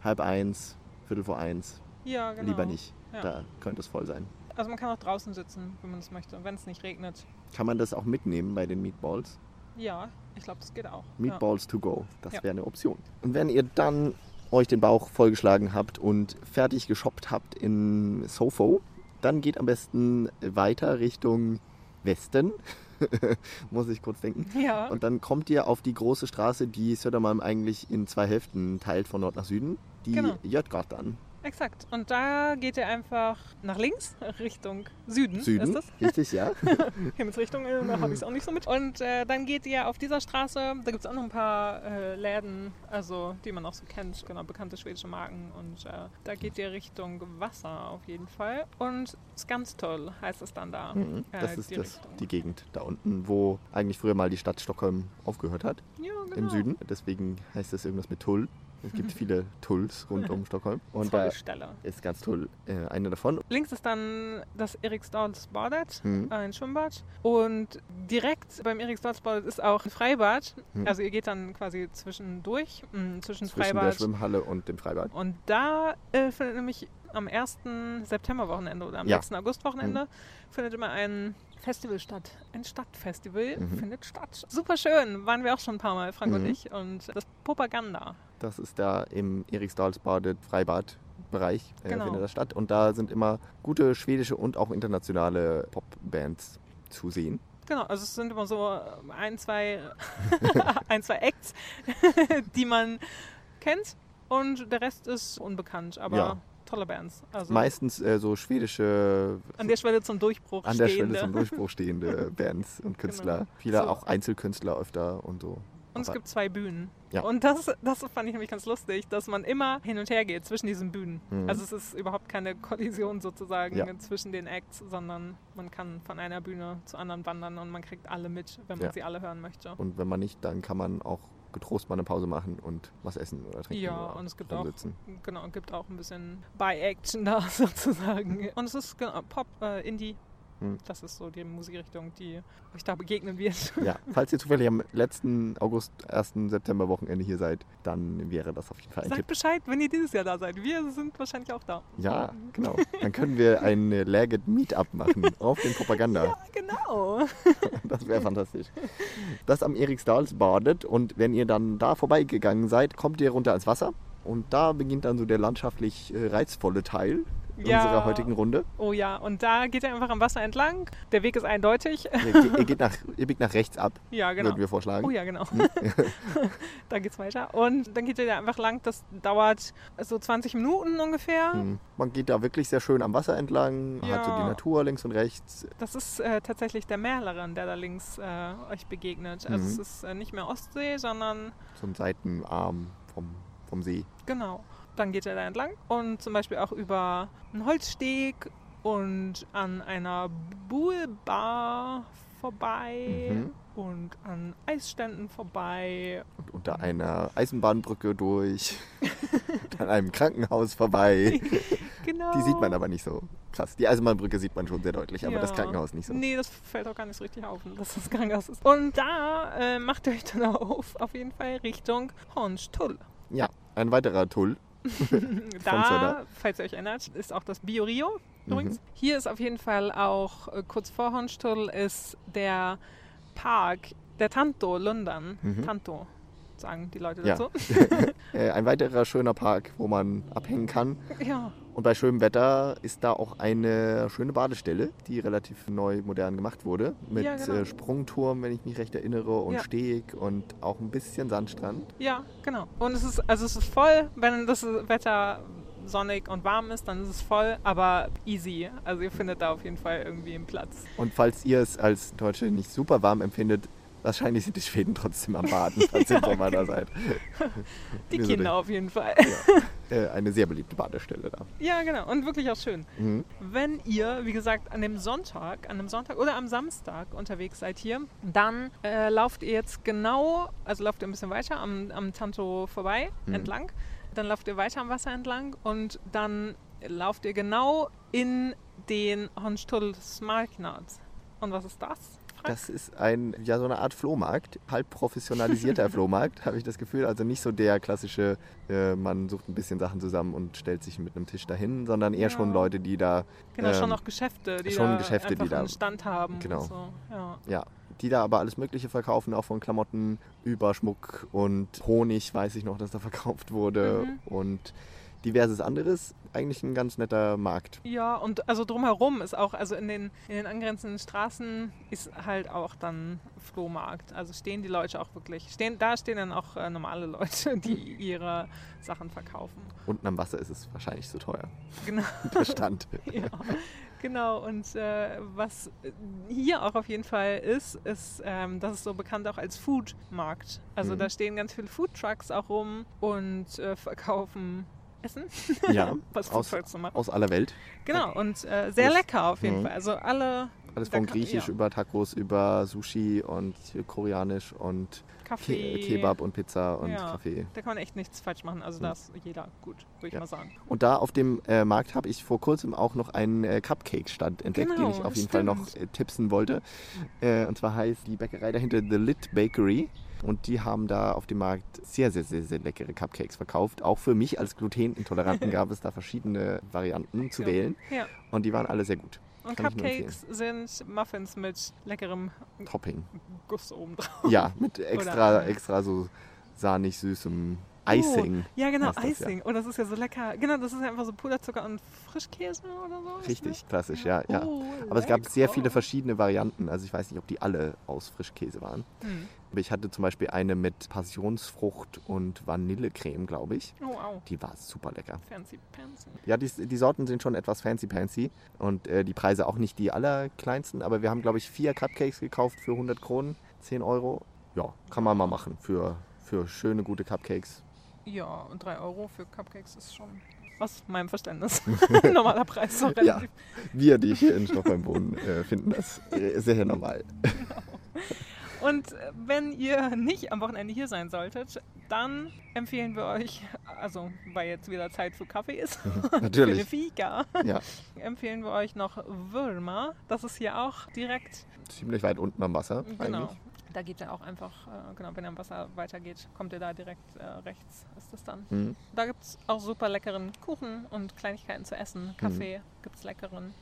halb eins, Viertel vor eins. Ja, genau. Lieber nicht. Ja. Da könnte es voll sein. Also man kann auch draußen sitzen, wenn man es möchte, wenn es nicht regnet. Kann man das auch mitnehmen bei den Meatballs? Ja, ich glaube, das geht auch. Meatballs to go. Das Ja. wäre eine Option. Und wenn ihr dann euch den Bauch vollgeschlagen habt und fertig geshoppt habt in Sofo, dann geht am besten weiter Richtung Westen. Muss ich kurz denken. Ja. Und dann kommt ihr auf die große Straße, die Södermalm eigentlich in zwei Hälften teilt, von Nord nach Süden. Die Genau. Jötgatan. Exakt. Und da geht ihr einfach nach links, Richtung Süden. Süden. Ist das? Richtig, ja. Himmelsrichtung, äh, da habe ich es auch nicht so mit. Und äh, dann geht ihr auf dieser Straße, da gibt es auch noch ein paar äh, Läden, also die man auch so kennt, genau, bekannte schwedische Marken. Und äh, da geht ihr Richtung Wasser auf jeden Fall. Und Skanstull heißt es dann da. Mhm. äh, Das ist die das, die Gegend da unten, wo eigentlich früher mal die Stadt Stockholm aufgehört hat. Ja, genau. im Süden. Deswegen heißt es irgendwas mit Tull. Es gibt viele Tulls rund um Stockholm. Und da ist ganz Tull äh, eine davon. Links ist dann das Eriksdalsbadet, Mhm. ein Schwimmbad. Und direkt beim Eriksdalsbadet ist auch ein Freibad. Mhm. Also ihr geht dann quasi zwischendurch, mh, zwischen, Zwischen der Freibad Schwimmhalle und dem Freibad. Und da äh, findet nämlich am 1. Septemberwochenende oder am Ja. 6. Augustwochenende findet immer ein Festival statt. Ein Stadtfestival Mhm. findet statt. Super schön, waren wir auch schon ein paar Mal, Frank und Mhm. ich. Und das Propaganda. Das ist da im Eriksdalsbadet Freibad-Bereich äh, Genau. findet das statt. Und da sind immer gute schwedische und auch internationale Popbands zu sehen. Genau, also es sind immer so ein, zwei, ein, zwei Acts, die man kennt. Und der Rest ist unbekannt, aber Ja. Tolle Bands. Also Meistens äh, so schwedische, an der Schwelle zum Durchbruch an der stehende. Schwelle zum Durchbruch stehende Bands und Künstler. Viele Genau. So. auch Einzelkünstler öfter und so. Und es gibt zwei Bühnen. Ja. Und das, das fand ich nämlich ganz lustig, dass man immer hin und her geht zwischen diesen Bühnen. Mhm. Also es ist überhaupt keine Kollision sozusagen Ja. zwischen den Acts, sondern man kann von einer Bühne zur anderen wandern und man kriegt alle mit, wenn man Ja. sie alle hören möchte. Und wenn man nicht, dann kann man auch getrost mal eine Pause machen und was essen oder trinken. Ja, oder und es gibt auch, genau, gibt auch ein bisschen By-Action da sozusagen. Und es ist genau, Pop, äh, Indie. Hm. Das ist so die Musikrichtung, die euch da begegnen wird. Ja, falls ihr zufällig am letzten August, 1. September Wochenende hier seid, dann wäre das auf jeden Fall ein Sagt Tipp. Bescheid, wenn ihr dieses Jahr da seid. Wir sind wahrscheinlich auch da. Ja, genau. Dann können wir ein Lagged Meetup machen auf den Propaganda. Ja, genau. Das wäre fantastisch. Das am Eriksdalsbadet und wenn ihr dann da vorbeigegangen seid, kommt ihr runter ans Wasser und da beginnt dann so der landschaftlich äh, reizvolle Teil Ja. unserer heutigen Runde. Oh ja, und da geht ihr einfach am Wasser entlang. Der Weg ist eindeutig. Ihr, geht nach, ihr biegt nach rechts ab, Ja, genau. würden wir vorschlagen. Oh ja, genau. da geht's weiter. Und dann geht ihr da einfach lang. Das dauert so 20 Minuten ungefähr. Hm. Man geht da wirklich sehr schön am Wasser entlang, hat so Ja. die Natur links und rechts. Das ist äh, tatsächlich der Mählerin, der da links äh, euch begegnet. Also Mhm. es ist äh, nicht mehr Ostsee, sondern So ein Seitenarm vom, vom See. genau. Dann geht ihr da entlang und zum Beispiel auch über einen Holzsteg und an einer Buhlbar vorbei Mhm. und an Eisständen vorbei. Und unter einer Eisenbahnbrücke durch, und an einem Krankenhaus vorbei. Genau. Die sieht man aber nicht so krass. Die Eisenbahnbrücke sieht man schon sehr deutlich, aber das Ja. Krankenhaus nicht so. Nee, das fällt auch gar nicht so richtig auf, dass das Krankenhaus ist. Und da äh, macht ihr euch dann auf, auf jeden Fall Richtung Hornstull. Ja, ein weiterer Tull. Da, falls ihr euch erinnert, ist auch das Bio-Rio Mhm. übrigens. Hier ist auf jeden Fall auch, äh, kurz vor Hornstull, ist der Park der Tanto Lundern. Mhm. Tanto, sagen die Leute dazu. Äh, ein weiterer schöner Park, wo man abhängen kann. ja. Und bei schönem Wetter ist da auch eine schöne Badestelle, die relativ neu modern gemacht wurde. Mit Ja, genau. äh, Sprungturm, wenn ich mich recht erinnere, und Ja. Steg und auch ein bisschen Sandstrand. Ja, genau. Und es ist, also es ist voll, wenn das Wetter sonnig und warm ist, dann ist es voll, aber easy. Also ihr findet da auf jeden Fall irgendwie einen Platz. Und falls ihr es als Deutsche nicht super warm empfindet, wahrscheinlich sind die Schweden trotzdem am Baden, falls ihr Sommer da seid. Die Wie so Kinder auf jeden Fall. Äh, eine sehr beliebte Badestelle da. Ja, genau. Und wirklich auch schön. Mhm. Wenn ihr, wie gesagt, an dem Sonntag, an einem Sonntag oder am Samstag unterwegs seid hier, dann äh, lauft ihr jetzt genau, also lauft ihr ein bisschen weiter am, am Tanto vorbei, Mhm. entlang. Dann lauft ihr weiter am Wasser entlang und dann lauft ihr genau in den Honstull-Smarknad. Und was ist das? Das ist ein, ja, so eine Art Flohmarkt, halb professionalisierter Flohmarkt, habe ich das Gefühl. Also nicht so der klassische, äh, man sucht ein bisschen Sachen zusammen und stellt sich mit einem Tisch dahin, sondern eher Ja. schon Leute, die da, genau, schon ähm, noch Geschäfte, die schon da Geschäfte, die da- einen Stand haben. Genau. Und so. ja. ja, die da aber alles Mögliche verkaufen, auch von Klamotten über Schmuck und Honig, weiß ich noch, dass da verkauft wurde Mhm. und diverses anderes. Eigentlich ein ganz netter Markt. Ja, und also drumherum ist auch, also in den, in den angrenzenden Straßen ist halt auch dann Flohmarkt. Also stehen die Leute auch wirklich, stehen, da stehen dann auch äh, normale Leute, die ihre Sachen verkaufen. Unten am Wasser ist es wahrscheinlich zu teuer. Genau. Der Stand. ja, genau. Und äh, was hier auch auf jeden Fall ist, ist, ähm, das ist so bekannt auch als Foodmarkt. Also Mhm. da stehen ganz viele Foodtrucks auch rum und äh, verkaufen Essen, Ja, was aus, aus aller Welt. Genau, und äh, sehr lecker auf jeden Mhm. Fall. Also alle Alles von Griechisch ja. über Tacos, über Sushi und Koreanisch und Kaffee. Ke Kebab und Pizza und Ja. Kaffee. Da kann man echt nichts falsch machen. Also da ist jeder gut, würde ich Ja. mal sagen. Und da auf dem äh, Markt habe ich vor kurzem auch noch einen äh, Cupcake-Stand entdeckt, Genau, den ich auf jeden Fall noch stimmt. äh, tipsen wollte. Äh, und zwar heißt die Bäckerei dahinter The Lit Bakery. Und die haben da auf dem Markt sehr, sehr, sehr, sehr leckere Cupcakes verkauft. Auch für mich als Glutenintoleranten gab es da verschiedene Varianten zu wählen. Ja. Und die waren alle sehr gut. Und Kann Cupcakes sind Muffins mit leckerem Topping. Guss oben drauf. Ja, mit extra, Oder- extra so sahnig süßem Icing. Ja, genau, das, ja. Icing. Oh, das ist ja so lecker. Genau, das ist einfach so Puderzucker und Frischkäse oder so. Richtig, klassisch, ja. ja. Oh, Aber es gab sehr viele verschiedene Varianten. Also ich weiß nicht, ob die alle aus Frischkäse waren. Hm. Aber ich hatte zum Beispiel eine mit Passionsfrucht und Vanillecreme, glaube ich. Oh, au. Die war super lecker. Fancy Pansy. Ja, die, die Sorten sind schon etwas fancy-pancy und äh, die Preise auch nicht die allerkleinsten. Aber wir haben, glaube ich, vier Cupcakes gekauft für 100 Kronen, 10 Euro. ja, kann man mal machen für, für schöne, gute Cupcakes. Ja, und 3 Euro für Cupcakes ist schon aus meinem Verständnis normaler Preis. So relativ. Ja, wir, die hier in Stockholm wohnen, äh, finden das äh, sehr normal. Und äh, wenn ihr nicht am Wochenende hier sein solltet, dann empfehlen wir euch, also weil jetzt wieder Zeit für Kaffee ist, für eine Natürlich. Fika, Ja, empfehlen wir euch noch Würmer. Das ist hier auch direkt, ziemlich weit unten am Wasser. genau. Eigentlich. Da geht ihr auch einfach, äh, genau, wenn ihr am Wasser weitergeht, kommt ihr da direkt äh, rechts, ist das dann. Mhm. Da gibt es auch super leckeren Kuchen und Kleinigkeiten zu essen. Kaffee gibt es leckeren.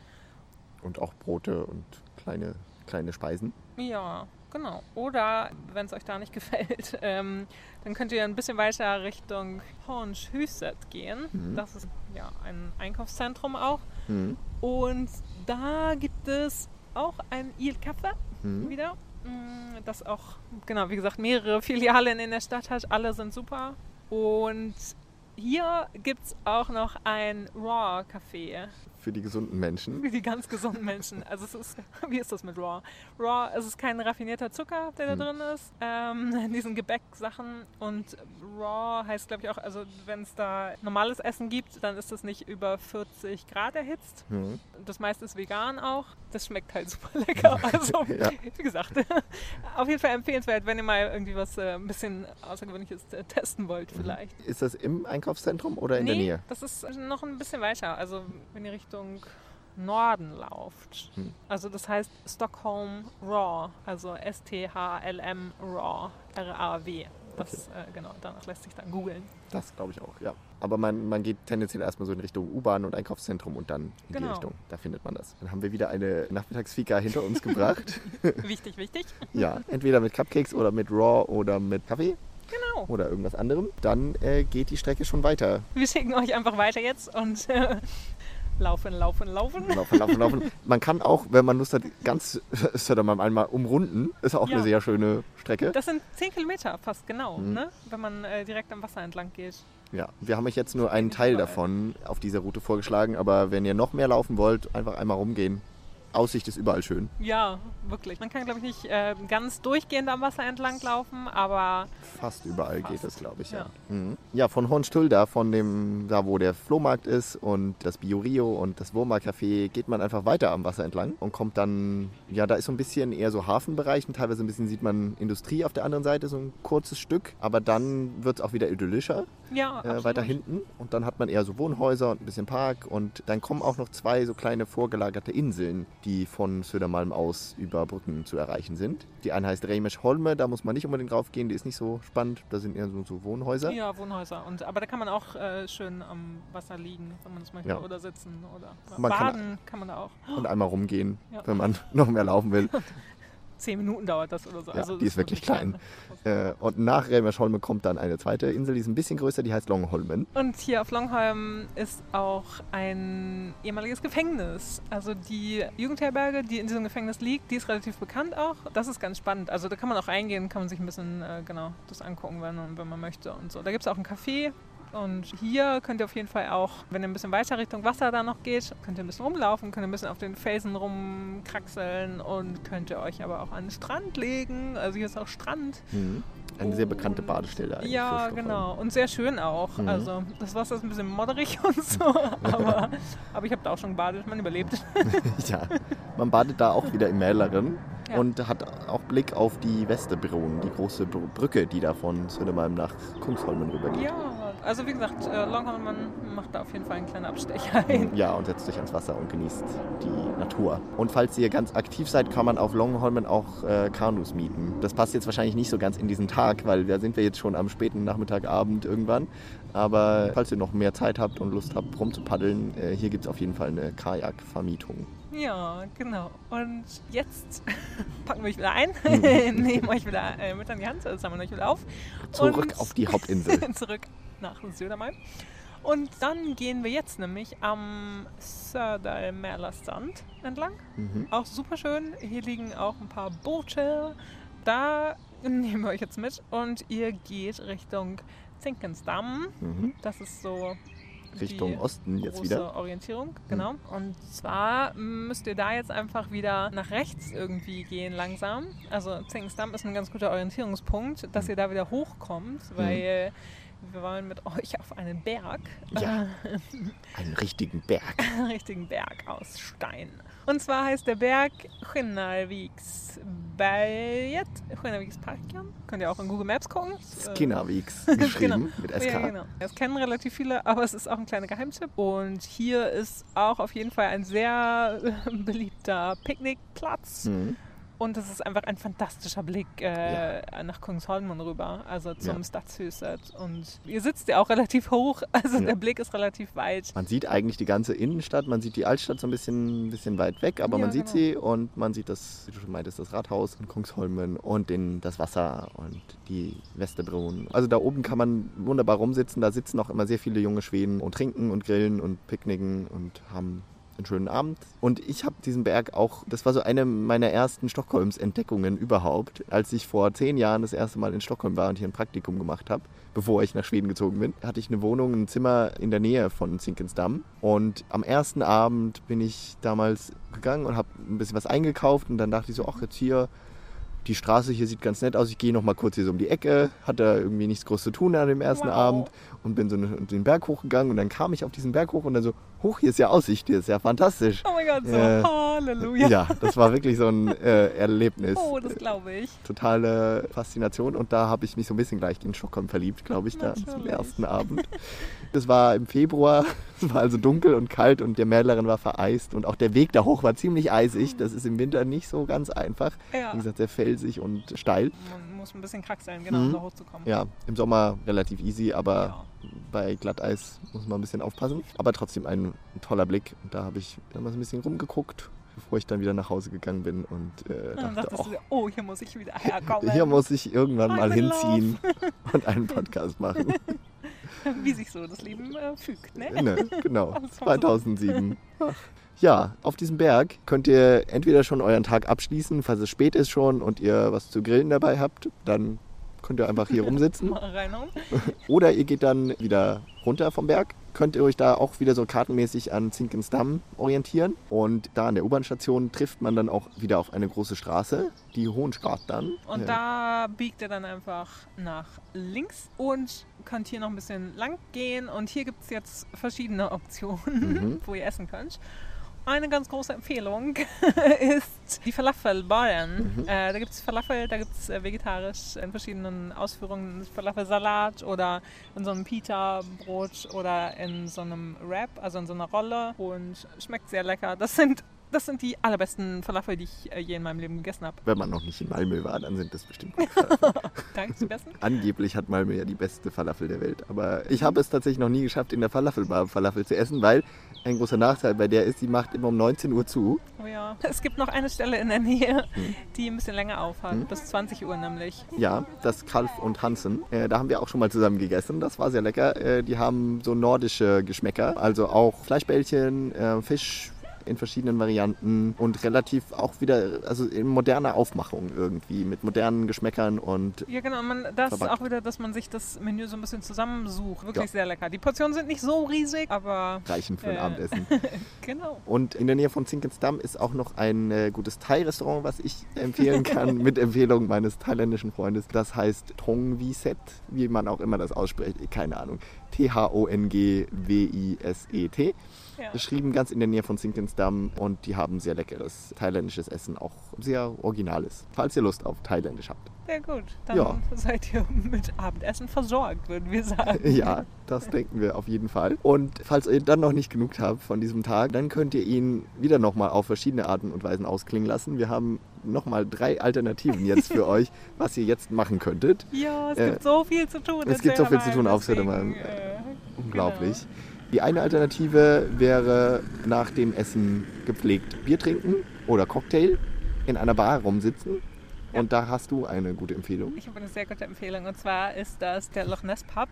Und auch Brote und kleine, kleine Speisen. Ja, genau. Oder wenn es euch da nicht gefällt, ähm, dann könnt ihr ein bisschen weiter Richtung Hornschüsset gehen. Mhm. Das ist ja ein Einkaufszentrum auch. Mhm. Und da gibt es auch ein Il Café Mhm. wieder. Mm, Das auch, genau, wie gesagt, mehrere Filialen in der Stadt hat. Alle sind super. Und hier gibt es auch noch ein Raw Café. Für die gesunden Menschen. Wie die ganz gesunden Menschen. Also es ist, wie ist das mit Raw? Raw, es ist kein raffinierter Zucker, der da Hm. drin ist, ähm, in diesen Gebäcksachen. Und Raw heißt, glaube ich, auch, also wenn es da normales Essen gibt, dann ist das nicht über 40 Grad erhitzt. Mhm. Das meiste ist vegan auch. Das schmeckt halt super lecker. Also, Ja. wie gesagt, auf jeden Fall empfehlenswert, wenn ihr mal irgendwie was äh, ein bisschen Außergewöhnliches äh, testen wollt vielleicht. Ist das im Einkaufszentrum oder in nee, der Nähe? das ist noch ein bisschen weiter. Also wenn ihr Richtung Norden lauft. Hm. Also das heißt Stockholm Raw. Also S-T-H-L-M Raw. R-A-W. Das, äh, genau, danach lässt sich dann googeln. Das glaube ich auch, ja. Aber man, man geht tendenziell erstmal so in Richtung U-Bahn und Einkaufszentrum und dann in die Genau. Richtung. Da findet man das. Dann haben wir wieder eine Nachmittagsfika hinter uns gebracht. wichtig, wichtig. Ja, entweder mit Cupcakes oder mit Raw oder mit Kaffee Genau. oder irgendwas anderem. Dann äh, geht die Strecke schon weiter. Wir schicken euch einfach weiter jetzt und äh, laufen, laufen, laufen. Laufen, laufen, laufen. Man kann auch, wenn man Lust hat, ganz Södermalm einmal umrunden. Ist auch Ja. eine sehr schöne Strecke. Das sind 10 Kilometer fast genau, Mhm. ne? wenn man äh, direkt am Wasser entlang geht. Ja, wir haben euch jetzt nur einen Teil davon auf dieser Route vorgeschlagen, aber wenn ihr noch mehr laufen wollt, einfach einmal rumgehen. Aussicht ist überall schön. Ja, wirklich. Man kann, glaube ich, nicht äh, ganz durchgehend am Wasser entlang laufen, aber Fast überall Fast. geht es, glaube ich. Ja, Ja. Mhm. ja von Hornstulda, von dem, da wo der Flohmarkt ist und das Bio-Rio und das Wurmer Café, geht man einfach weiter am Wasser entlang und kommt dann, ja, da ist so ein bisschen eher so Hafenbereich und teilweise ein bisschen sieht man Industrie auf der anderen Seite, so ein kurzes Stück, aber dann wird es auch wieder idyllischer. Ja, äh, weiter hinten und dann hat man eher so Wohnhäuser und ein bisschen Park und dann kommen auch noch zwei so kleine vorgelagerte Inseln, die von Södermalm aus über Brücken zu erreichen sind. Die eine heißt Reimisch Holme, da muss man nicht unbedingt raufgehen, die ist nicht so spannend, da sind eher so, so Wohnhäuser. Ja, Wohnhäuser. Und, aber da kann man auch äh, schön am Wasser liegen, wenn man das möchte. Ja. Oder sitzen. Oder Man kann- baden kann, man da auch. Und einmal rumgehen, Ja. wenn man noch mehr laufen will. Zehn Minuten dauert das oder so. Ja, also die ist wirklich klein. Äh, und nach Reimisch Holme kommt dann eine zweite Insel, die ist ein bisschen größer, die heißt Longholmen. Und hier auf Longholm ist auch ein ehemaliges Gefängnis. Also die Jugendherberge, die in diesem Gefängnis liegt, die ist relativ bekannt auch. Das ist ganz spannend. Also da kann man auch reingehen, kann man sich ein bisschen äh, genau das angucken, wenn, wenn man möchte und so. Da gibt es auch ein Café. Und hier könnt ihr auf jeden Fall auch, wenn ihr ein bisschen weiter Richtung Wasser da noch geht, könnt ihr ein bisschen rumlaufen, könnt ihr ein bisschen auf den Felsen rumkraxeln und könnt ihr euch aber auch an den Strand legen. Also hier ist auch Strand. Mhm. Eine sehr bekannte Badestelle eigentlich. Ja, genau. Und sehr schön auch. Mhm. Also das Wasser ist ein bisschen modderig und so, aber, aber ich habe da auch schon gebadet, man überlebt. Ja, man badet da auch wieder im Mäleren Ja. und hat auch Blick auf die Westerbron, die große Br- Brücke, die da von Södermalm nach Kungsholmen rübergeht. Ja, also wie gesagt, äh, Longhorn macht da auf jeden Fall einen kleinen Abstecher ein. Ja, und setzt euch ans Wasser und genießt die Natur. Und falls ihr ganz aktiv seid, kann man auf Longholmen auch äh, Kanus mieten. Das passt jetzt wahrscheinlich nicht so ganz in diesen Tag, weil da sind wir jetzt schon am späten Nachmittag, Abend irgendwann. Aber falls ihr noch mehr Zeit habt und Lust habt, rumzupaddeln, äh, hier gibt es auf jeden Fall eine Kajakvermietung. Ja, genau. Und jetzt packen wir euch wieder ein, Mhm. nehmen euch wieder äh, mit an die Hand, äh, sammeln euch wieder auf. Zurück auf die Hauptinsel. zurück nach Södermalm. Und dann gehen wir jetzt nämlich am Södermälarstrand entlang. Mhm. Auch super schön. Hier liegen auch ein paar Boote. Da nehmen wir euch jetzt mit und ihr geht Richtung Zinkensdamm. Mhm. Das ist so Richtung die Osten jetzt große wieder. Orientierung, genau. Und zwar müsst ihr da jetzt einfach wieder nach rechts irgendwie gehen langsam. Also Zinkensdamm ist ein ganz guter Orientierungspunkt, dass ihr da wieder hochkommt, weil wir wollen mit euch auf einen Berg, Ja. Einen richtigen Berg. einen richtigen Berg aus Stein. Und zwar heißt der Berg Skinnarviks Berget, Skinnarviks Parken. Könnt ihr auch in Google Maps gucken. Äh, Skinnerwegs geschrieben mit SK. Ja, genau. Das kennen relativ viele, aber es ist auch ein kleiner Geheimtipp. Und hier ist auch auf jeden Fall ein sehr beliebter Picknickplatz. Mhm. Und es ist einfach ein fantastischer Blick äh, nach Kungsholmen rüber, also zum Ja. Stadshuset. Und ihr sitzt ja auch relativ hoch, also Ja. der Blick ist relativ weit. Man sieht eigentlich die ganze Innenstadt, man sieht die Altstadt so ein bisschen, bisschen weit weg, aber Ja, man sieht genau. sie und man sieht das, wie du schon meintest, das Rathaus in Kungsholmen und den, das Wasser und die Westerbrunnen. Also da oben kann man wunderbar rumsitzen, da sitzen auch immer sehr viele junge Schweden und trinken und grillen und picknicken und haben einen schönen Abend. Und ich habe diesen Berg auch, das war so eine meiner ersten Stockholms-Entdeckungen überhaupt, als ich vor zehn Jahren das erste Mal in Stockholm war und hier ein Praktikum gemacht habe, bevor ich nach Schweden gezogen bin, hatte ich eine Wohnung, ein Zimmer in der Nähe von Zinkensdamm. Und am ersten Abend bin ich damals gegangen und habe ein bisschen was eingekauft und dann dachte ich so, ach jetzt hier, die Straße hier sieht ganz nett aus, ich gehe noch mal kurz hier so um die Ecke, hatte irgendwie nichts groß zu tun an dem ersten Wow. Abend und bin so den Berg hochgegangen und dann kam ich auf diesen Berg hoch und dann so, hoch, hier ist ja Aussicht, hier ist ja fantastisch. Oh mein Gott, so Äh, Halleluja. Ja, das war wirklich so ein äh, Erlebnis. Oh, das glaube ich. Totale Faszination und da habe ich mich so ein bisschen gleich in Stockholm verliebt, glaube ich, da zum ersten Abend. Das war im Februar, es war also dunkel und kalt und der Mädlerin war vereist und auch der Weg da hoch war ziemlich eisig. Das ist im Winter nicht so ganz einfach. Ja. Wie gesagt, sehr felsig und steil. Man muss ein bisschen kraxeln, genau, Mhm. um da hochzukommen. Ja, im Sommer relativ easy, aber Ja. Bei Glatteis muss man ein bisschen aufpassen. Aber trotzdem ein, toller Blick. Und da habe ich damals ein bisschen rumgeguckt, bevor ich dann wieder nach Hause gegangen bin und äh, dachte, ach, du, oh, hier muss ich wieder herkommen. hier muss ich irgendwann mal hinziehen und einen Podcast machen. Wie sich so das Leben äh, fügt, ne? ne, genau, Das war so. 2007. Ja, auf diesem Berg könnt ihr entweder schon euren Tag abschließen, falls es spät ist schon und ihr was zu grillen dabei habt, dann könnt ihr einfach hier rumsitzen. Oder ihr geht dann wieder runter vom Berg. Könnt ihr euch da auch wieder so kartenmäßig an Zinkensdamm orientieren. Und da an der U-Bahn-Station trifft man dann auch wieder auf eine große Straße, die Hohenstraat dann. Und da biegt ihr dann einfach nach links und könnt hier noch ein bisschen lang gehen. Und hier gibt es jetzt verschiedene Optionen, Mhm. wo ihr essen könnt. Eine ganz große Empfehlung ist die Falafelbaren. Mhm. Äh, da gibt es Falafel, da gibt es äh, vegetarisch in verschiedenen Ausführungen Falafelsalat oder in so einem Pita-Brot oder in so einem Wrap, also in so einer Rolle und schmeckt sehr lecker. Das sind, das sind die allerbesten Falafel, die ich äh, je in meinem Leben gegessen habe. Wenn man noch nicht in Malmö war, dann sind das bestimmt gut. Danke, die besten. Angeblich hat Malmö ja die beste Falafel der Welt. Aber ich habe es tatsächlich noch nie geschafft, in der Falafelbar Falafel zu essen, weil ein großer Nachteil bei der ist, die macht immer um 19 Uhr zu. Oh ja. Es gibt noch eine Stelle in der Nähe, Hm. die ein bisschen länger auf hat, bis 20 Uhr nämlich. Ja, das Kalf und Hansen. Äh, da haben wir auch schon mal zusammen gegessen. Das war sehr lecker. Äh, die haben so nordische Geschmäcker. Also auch Fleischbällchen, äh, Fisch in verschiedenen Varianten und relativ auch wieder, also in moderner Aufmachung irgendwie, mit modernen Geschmäckern und Ja, genau. Man, das ist auch wieder, dass man sich das Menü so ein bisschen zusammensucht. Wirklich Ja. sehr lecker. Die Portionen sind nicht so riesig, aber reichen für ein Äh. Abendessen. genau. Und in der Nähe von Zinkensdamm ist auch noch ein äh, gutes Thai-Restaurant, was ich empfehlen kann, mit Empfehlung meines thailändischen Freundes. Das heißt Tong Viset, wie man auch immer das ausspricht, keine Ahnung. T-H-O-N-G-W-I-S-E-T. Ja. Geschrieben ganz in der Nähe von Zinkensdamm und die haben sehr leckeres thailändisches Essen, auch sehr originales. Falls ihr Lust auf thailändisch habt. Sehr gut. Dann Ja. seid ihr mit Abendessen versorgt, würden wir sagen. Ja, das denken wir auf jeden Fall. Und falls ihr dann noch nicht genug habt von diesem Tag, dann könnt ihr ihn wieder nochmal auf verschiedene Arten und Weisen ausklingen lassen. Wir haben nochmal drei Alternativen jetzt für euch, was ihr jetzt machen könntet. Ja, es Äh, gibt so viel zu tun. es gibt so viel zu tun auf Södermalm. äh, Unglaublich. Genau. Die eine Alternative wäre nach dem Essen gepflegt Bier trinken oder Cocktail in einer Bar rumsitzen. Und da hast du eine gute Empfehlung. Ich habe eine sehr gute Empfehlung und zwar ist das der Loch Ness Pub.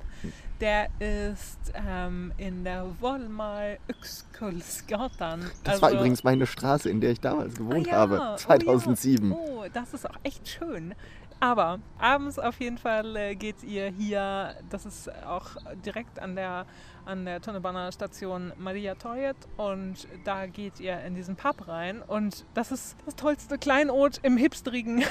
Der ist ähm, in der Volmar Yxkullsgatan. Das war übrigens meine Straße, in der ich damals gewohnt Ah ja, habe, oh 2007. ja. Oh, das ist auch echt schön. Aber abends auf jeden Fall äh, geht ihr hier, das ist auch direkt an der, an der Tunnelbahnenstation Maria Toyet und da geht ihr in diesen Pub rein und das ist das tollste Kleinod im hipsterigen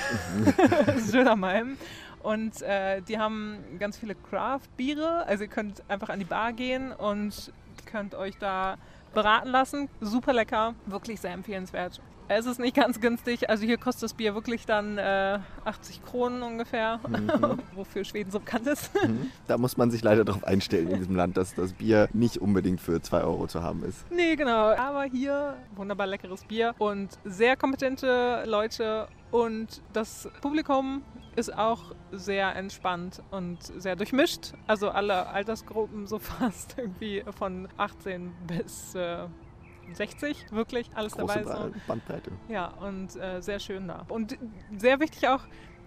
Södermalm. Und äh, die haben ganz viele Craft-Biere. Also ihr könnt einfach an die Bar gehen und könnt euch da beraten lassen. Super lecker, wirklich sehr empfehlenswert. Es ist nicht ganz günstig. Also hier kostet das Bier wirklich dann äh, 80 Kronen ungefähr, mhm. wofür Schweden so bekannt ist. Mhm. Da muss man sich leider darauf einstellen in diesem Land, dass das Bier nicht unbedingt für 2 Euro zu haben ist. Nee, genau. Aber hier wunderbar leckeres Bier und sehr kompetente Leute und das Publikum ist auch sehr entspannt und sehr durchmischt. Also alle Altersgruppen so fast irgendwie von 18 bis äh, 60, wirklich alles Große dabei. So. Bandbreite. Ja, und äh, sehr schön da. Und sehr wichtig auch,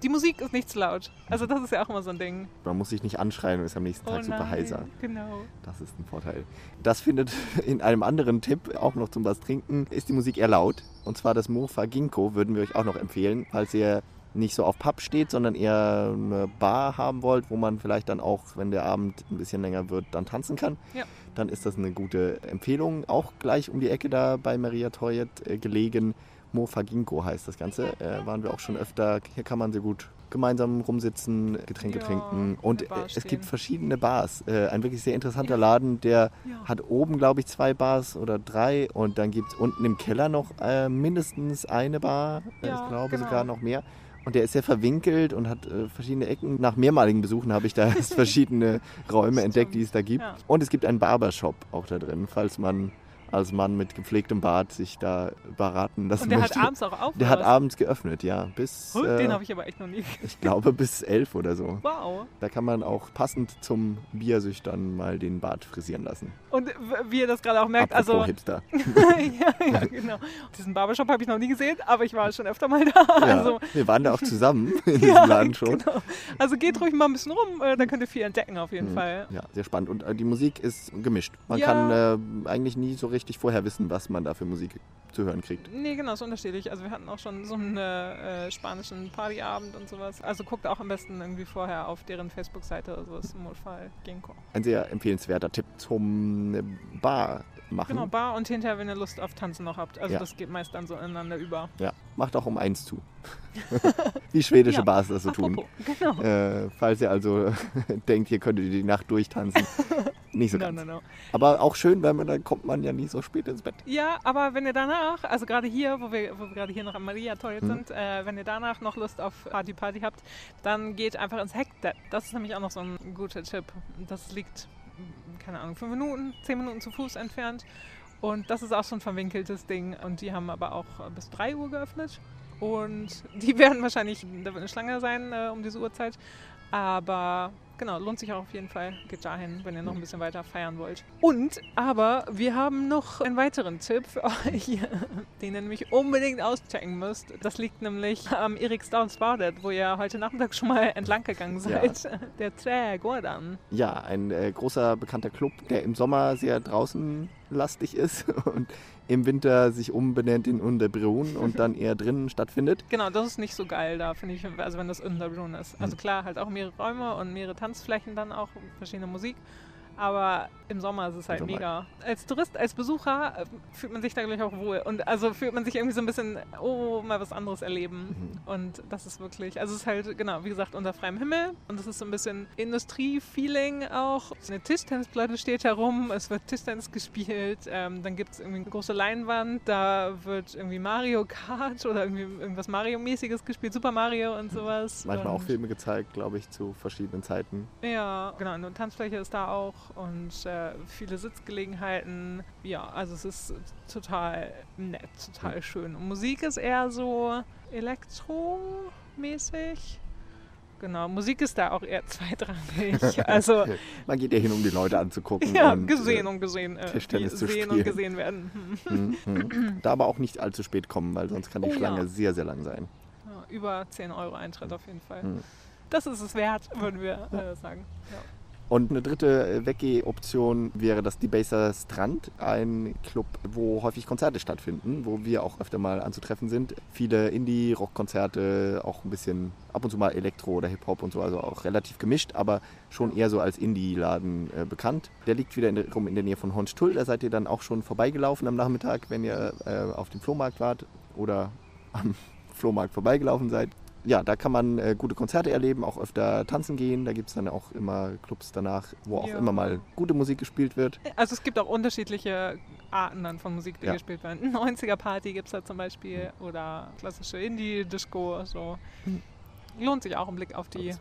die Musik ist nicht zu laut. Also das ist ja auch immer so ein Ding. Man muss sich nicht anschreien und ist am nächsten Oh Tag super nein, heiser. Genau. Das ist ein Vorteil. Das findet in einem anderen Tipp, auch noch zum was trinken, ist die Musik eher laut. Und zwar das Mofa Ginkgo würden wir euch auch noch empfehlen, falls ihr nicht so auf Pub steht, sondern eher eine Bar haben wollt, wo man vielleicht dann auch, wenn der Abend ein bisschen länger wird, dann tanzen kann. Ja. Dann ist das eine gute Empfehlung. Auch gleich um die Ecke da bei Maria Toyet äh, gelegen. Mofa Ginkgo heißt das Ganze. Äh, waren wir auch schon öfter. Hier kann man sehr gut gemeinsam rumsitzen, Getränke Ja, trinken. in Und es gibt verschiedene Bars. Äh, ein wirklich sehr interessanter Laden, der Ja. hat oben, glaube ich, zwei Bars oder drei. Und dann gibt es unten im Keller noch äh, mindestens eine Bar. Äh, Ja, ich glaube genau. sogar noch mehr. Und der ist sehr verwinkelt und hat äh, verschiedene Ecken. Nach mehrmaligen Besuchen habe ich da verschiedene Räume entdeckt, die es da gibt. Ja. Und es gibt einen Barbershop auch da drin, falls man als Mann mit gepflegtem Bart sich da beraten lassen Und der möchte. hat abends auch auf. der hat was? abends geöffnet, ja. Bis, Huh, äh, Den habe ich aber echt noch nie. ich glaube, bis elf oder so. Wow. Da kann man auch passend zum Biersüchtern mal den Bart frisieren lassen. Und wie ihr das gerade auch merkt, Apropos also Hipster. ja, ja, genau. Diesen Barbershop habe ich noch nie gesehen, aber ich war schon öfter mal da. Ja, Also, wir waren da auch zusammen in diesem ja, Laden schon. Genau. Also geht ruhig mal ein bisschen rum, äh, dann könnt ihr viel entdecken auf jeden Mhm. Fall. Ja, sehr spannend. Und äh, die Musik ist gemischt. Man kann äh, eigentlich nie so richtig vorher wissen, was man da für Musik zu hören kriegt. Nee, genau, ist unterschiedlich. Also wir hatten auch schon so einen äh, spanischen Partyabend und sowas. Also guckt auch am besten irgendwie vorher auf deren Facebook-Seite, also ist im Notfall Ginkgo. Ein sehr empfehlenswerter Tipp zum Bar machen. Genau, Bar und hinterher, wenn ihr Lust auf Tanzen noch habt. Also Ja. das geht meist dann so ineinander über. Ja, macht auch um eins zu. Wie schwedische Ja, Bars das so tun. Apropos, genau. Äh, falls ihr also denkt, hier könntet ihr die Nacht durchtanzen. Nicht so No, ganz. no, no. Aber auch schön, weil man, dann kommt man ja nie so spät ins Bett. Ja, aber wenn ihr danach, also gerade hier, wo wir, wo wir gerade hier noch am Maria Toilet Mhm. sind, äh, wenn ihr danach noch Lust auf Party Party habt, dann geht einfach ins Heckdepp. Das ist nämlich auch noch so ein guter Tipp. Das liegt, keine Ahnung, fünf Minuten, zehn Minuten zu Fuß entfernt. Und das ist auch so ein verwinkeltes Ding. Und die haben aber auch bis 3 Uhr geöffnet. Und die werden wahrscheinlich, da wird eine Schlange sein äh, um diese Uhrzeit. Aber genau, lohnt sich auch auf jeden Fall. Geht dahin, wenn ihr noch ein bisschen weiter feiern wollt. Und, aber wir haben noch einen weiteren Tipp für euch, den ihr nämlich unbedingt auschecken müsst. Das liegt nämlich am Eriksdals Badet, wo ihr heute Nachmittag schon mal entlang gegangen seid. Der Trägården. Ja, ein äh, großer bekannter Club, der im Sommer sehr draußen lastig ist und im Winter sich umbenennt in Unterbrunn und dann eher drinnen stattfindet. Genau, das ist nicht so geil da, finde ich, also wenn das Unterbrunn ist. Also Hm. klar, halt auch mehrere Räume und mehrere Tanzflächen dann auch, verschiedene Musik. Aber im Sommer ist es halt mega. Als Tourist, als Besucher äh, fühlt man sich da gleich auch wohl. Und also fühlt man sich irgendwie so ein bisschen, oh, mal was anderes erleben. Mhm. Und das ist wirklich, also es ist halt, genau, wie gesagt, unter freiem Himmel. Und es ist so ein bisschen Industrie-Feeling auch. Eine Tischtennisplatte steht herum, es wird Tischtennis gespielt. Ähm, dann gibt es irgendwie eine große Leinwand, da wird irgendwie Mario Kart oder irgendwie irgendwas Mario-mäßiges gespielt, Super Mario und sowas. Manchmal auch und, Filme gezeigt, glaube ich, zu verschiedenen Zeiten. Ja, genau, eine Tanzfläche ist da auch und äh, viele Sitzgelegenheiten. Ja, also es ist total nett, total schön. Und Musik ist eher so elektromäßig. Genau, Musik ist da auch eher zweitrangig. Also Man geht ja hin, um die Leute anzugucken. ja, und, gesehen und gesehen. Äh, Tischtennis zu sehen spielen. und gesehen werden. Hm. Äh, mhm, mhm. Da aber auch nicht allzu spät kommen, weil sonst kann die Oh ja. Schlange sehr, sehr lang sein. Ja, über 10 Euro Eintritt auf jeden Fall. Mhm. Das ist es wert, würden wir äh, sagen. Ja. Und eine dritte äh, Weggeh-Option wäre das Debaser Strand, ein Club, wo häufig Konzerte stattfinden, wo wir auch öfter mal anzutreffen sind. Viele Indie-Rock-Konzerte, auch ein bisschen ab und zu mal Elektro oder Hip-Hop und so, also auch relativ gemischt, aber schon eher so als Indie-Laden äh, bekannt. Der liegt wieder in der, in der Nähe von Honstull, da seid ihr dann auch schon vorbeigelaufen am Nachmittag, wenn ihr äh, auf dem Flohmarkt wart oder am Flohmarkt vorbeigelaufen seid ja, da kann man äh, gute Konzerte erleben, auch öfter tanzen gehen. Da gibt es dann auch immer Clubs danach, wo auch Ja. immer mal gute Musik gespielt wird. Also es gibt auch unterschiedliche Arten dann von Musik, die Ja. gespielt werden. 90er-Party gibt es da zum Beispiel oder klassische Indie-Disco. So. Mhm. Lohnt sich auch ein Blick auf die.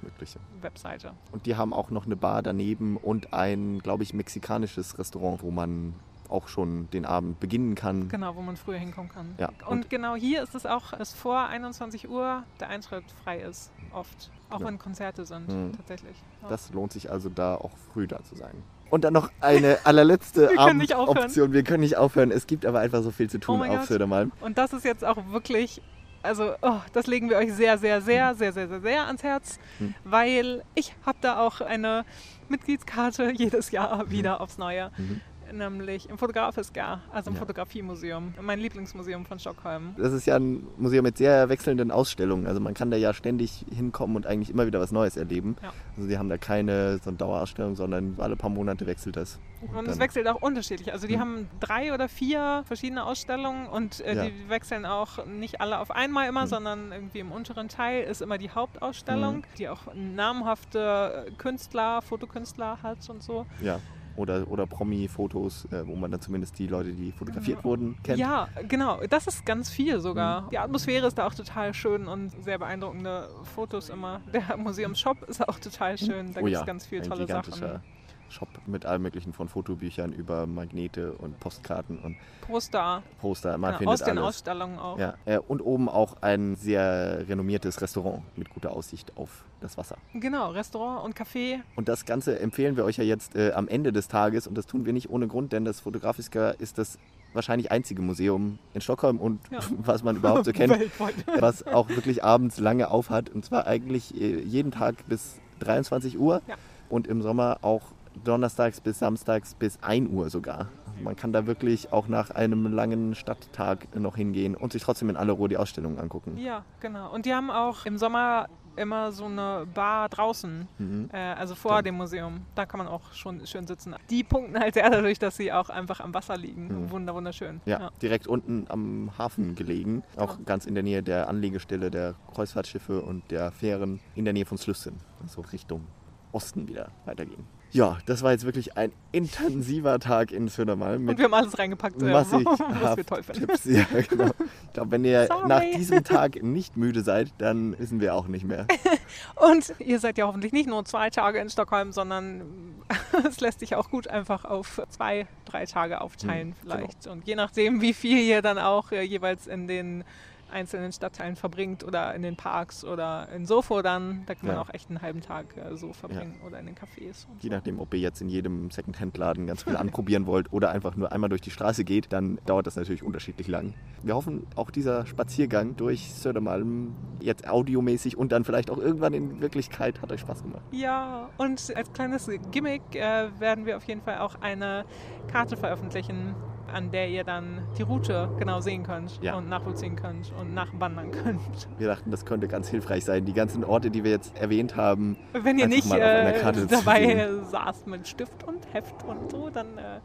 Webseite. Und die haben auch noch eine Bar daneben und ein, glaube ich, mexikanisches Restaurant, wo man auch schon den Abend beginnen kann. Genau, wo man früher hinkommen kann. Ja, Und, und- genau hier ist es auch, dass vor 21 Uhr der Eintritt frei ist, oft. Auch Ja. wenn Konzerte sind, Mhm. tatsächlich. Ja. Das lohnt sich also da auch früh da zu sein. Und dann noch eine allerletzte Wir. Abendoption. Wir können nicht aufhören. Es gibt aber einfach so viel zu tun Oh auf. Södermalm. Und das ist jetzt auch wirklich, also oh, das legen wir euch sehr, sehr, sehr, sehr, sehr, sehr, sehr ans Herz, Hm. weil ich habe da auch eine Mitgliedskarte jedes Jahr wieder aufs Neue. Mhm. Nämlich im Fotografiska, also im Ja. Fotografiemuseum, mein Lieblingsmuseum von Stockholm. Das ist ja ein Museum mit sehr wechselnden Ausstellungen. Also man kann da ja ständig hinkommen und eigentlich immer wieder was Neues erleben. Ja. Also die haben da keine so eine Dauerausstellung, sondern alle paar Monate wechselt das. Und es dann- wechselt auch unterschiedlich. Also die Hm. haben drei oder vier verschiedene Ausstellungen und äh, Ja. die wechseln auch nicht alle auf einmal immer, Hm. sondern irgendwie im unteren Teil ist immer die Hauptausstellung, Hm. die auch namhafte äh, Künstler, Fotokünstler hat und so. Ja. Oder, oder Promi-Fotos, äh, wo man dann zumindest die Leute, die fotografiert Ja. wurden, kennt. Ja, genau. Das ist ganz viel sogar. Mhm. Die Atmosphäre ist da auch total schön und sehr beeindruckende Fotos immer. Der Museumsshop ist auch total schön. Da oh gibt ja, es ganz viele tolle Sachen. Shop mit allem möglichen von Fotobüchern über Magnete und Postkarten und Poster Poster. Man ja, findet aus den alles. Ausstellungen auch. Ja, äh, und oben auch ein sehr renommiertes Restaurant mit guter Aussicht auf das Wasser. Genau, Restaurant und Café. Und das Ganze empfehlen wir euch ja jetzt äh, am Ende des Tages und das tun wir nicht ohne Grund, denn das Fotografiska ist das wahrscheinlich einzige Museum in Stockholm und Ja. was man überhaupt so kennt, was auch wirklich abends lange auf hat und zwar eigentlich äh, jeden Tag bis 23 Uhr Ja. und im Sommer auch donnerstags bis samstags bis 1 Uhr sogar. Man kann da wirklich auch nach einem langen Stadttag noch hingehen und sich trotzdem in Allerruhe die Ausstellungen angucken. Ja, genau. Und die haben auch im Sommer immer so eine Bar draußen, Mhm. äh, also vor Dann- dem Museum. Da kann man auch schon schön sitzen. Die punkten halt sehr dadurch, dass sie auch einfach am Wasser liegen. Mhm. Wunder, wunderschön. Ja, direkt unten am Hafen gelegen, auch Genau. ganz in der Nähe der Anlegestelle der Kreuzfahrtschiffe und der Fähren in der Nähe von Slüssen, also Richtung Osten wieder weitergehen. Ja, das war jetzt wirklich ein intensiver Tag in Södermalm Und wir haben alles reingepackt, massig was wir toll finden. Tipps. Ja, genau. Ich glaube, wenn ihr Sorry. nach diesem Tag nicht müde seid, dann wissen wir auch nicht mehr. Und ihr seid ja hoffentlich nicht nur zwei Tage in Stockholm, sondern es lässt sich auch gut einfach auf zwei, drei Tage aufteilen Mhm, vielleicht. Und je nachdem, wie viel ihr dann auch äh, jeweils in den einzelnen Stadtteilen verbringt oder in den Parks oder in Sofo dann, da kann man Ja. auch echt einen halben Tag äh, so verbringen oder in den Cafés. Je so. nachdem, ob ihr jetzt in jedem Secondhand-Laden ganz viel anprobieren wollt oder einfach nur einmal durch die Straße geht, dann dauert das natürlich unterschiedlich lang. Wir hoffen, auch dieser Spaziergang durch Södermalm, jetzt audiomäßig und dann vielleicht auch irgendwann in Wirklichkeit, hat euch Spaß gemacht. Ja, und als kleines Gimmick äh, werden wir auf jeden Fall auch eine Karte veröffentlichen, an der ihr dann die Route genau sehen könnt Ja. und nachvollziehen könnt und nachwandern könnt. Wir dachten, das könnte ganz hilfreich sein. Die ganzen Orte, die wir jetzt erwähnt haben, Wenn ihr nicht äh, dabei saßt mit Stift und Heft und so, dann äh,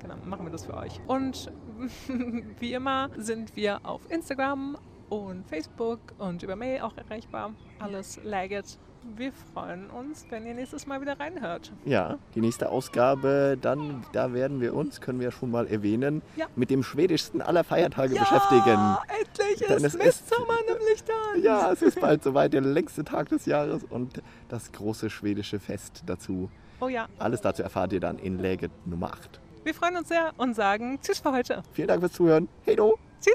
genau, machen wir das für euch. Und wie immer sind wir auf Instagram und Facebook und über Mail auch erreichbar. Alles Legit. Wir freuen uns, wenn ihr nächstes Mal wieder reinhört. ja, die nächste Ausgabe, dann, da werden wir uns, können wir schon mal erwähnen, Ja. mit dem schwedischsten aller Feiertage beschäftigen. endlich Denn ist Mitsommer nämlich dann. Ja, es ist bald soweit, der längste Tag des Jahres und das große schwedische Fest dazu. Oh ja, Alles dazu erfahrt ihr dann in Läget Nummer 8. wir freuen uns sehr und sagen Tschüss für heute. Vielen Dank fürs Zuhören. Hey do! Tschüss.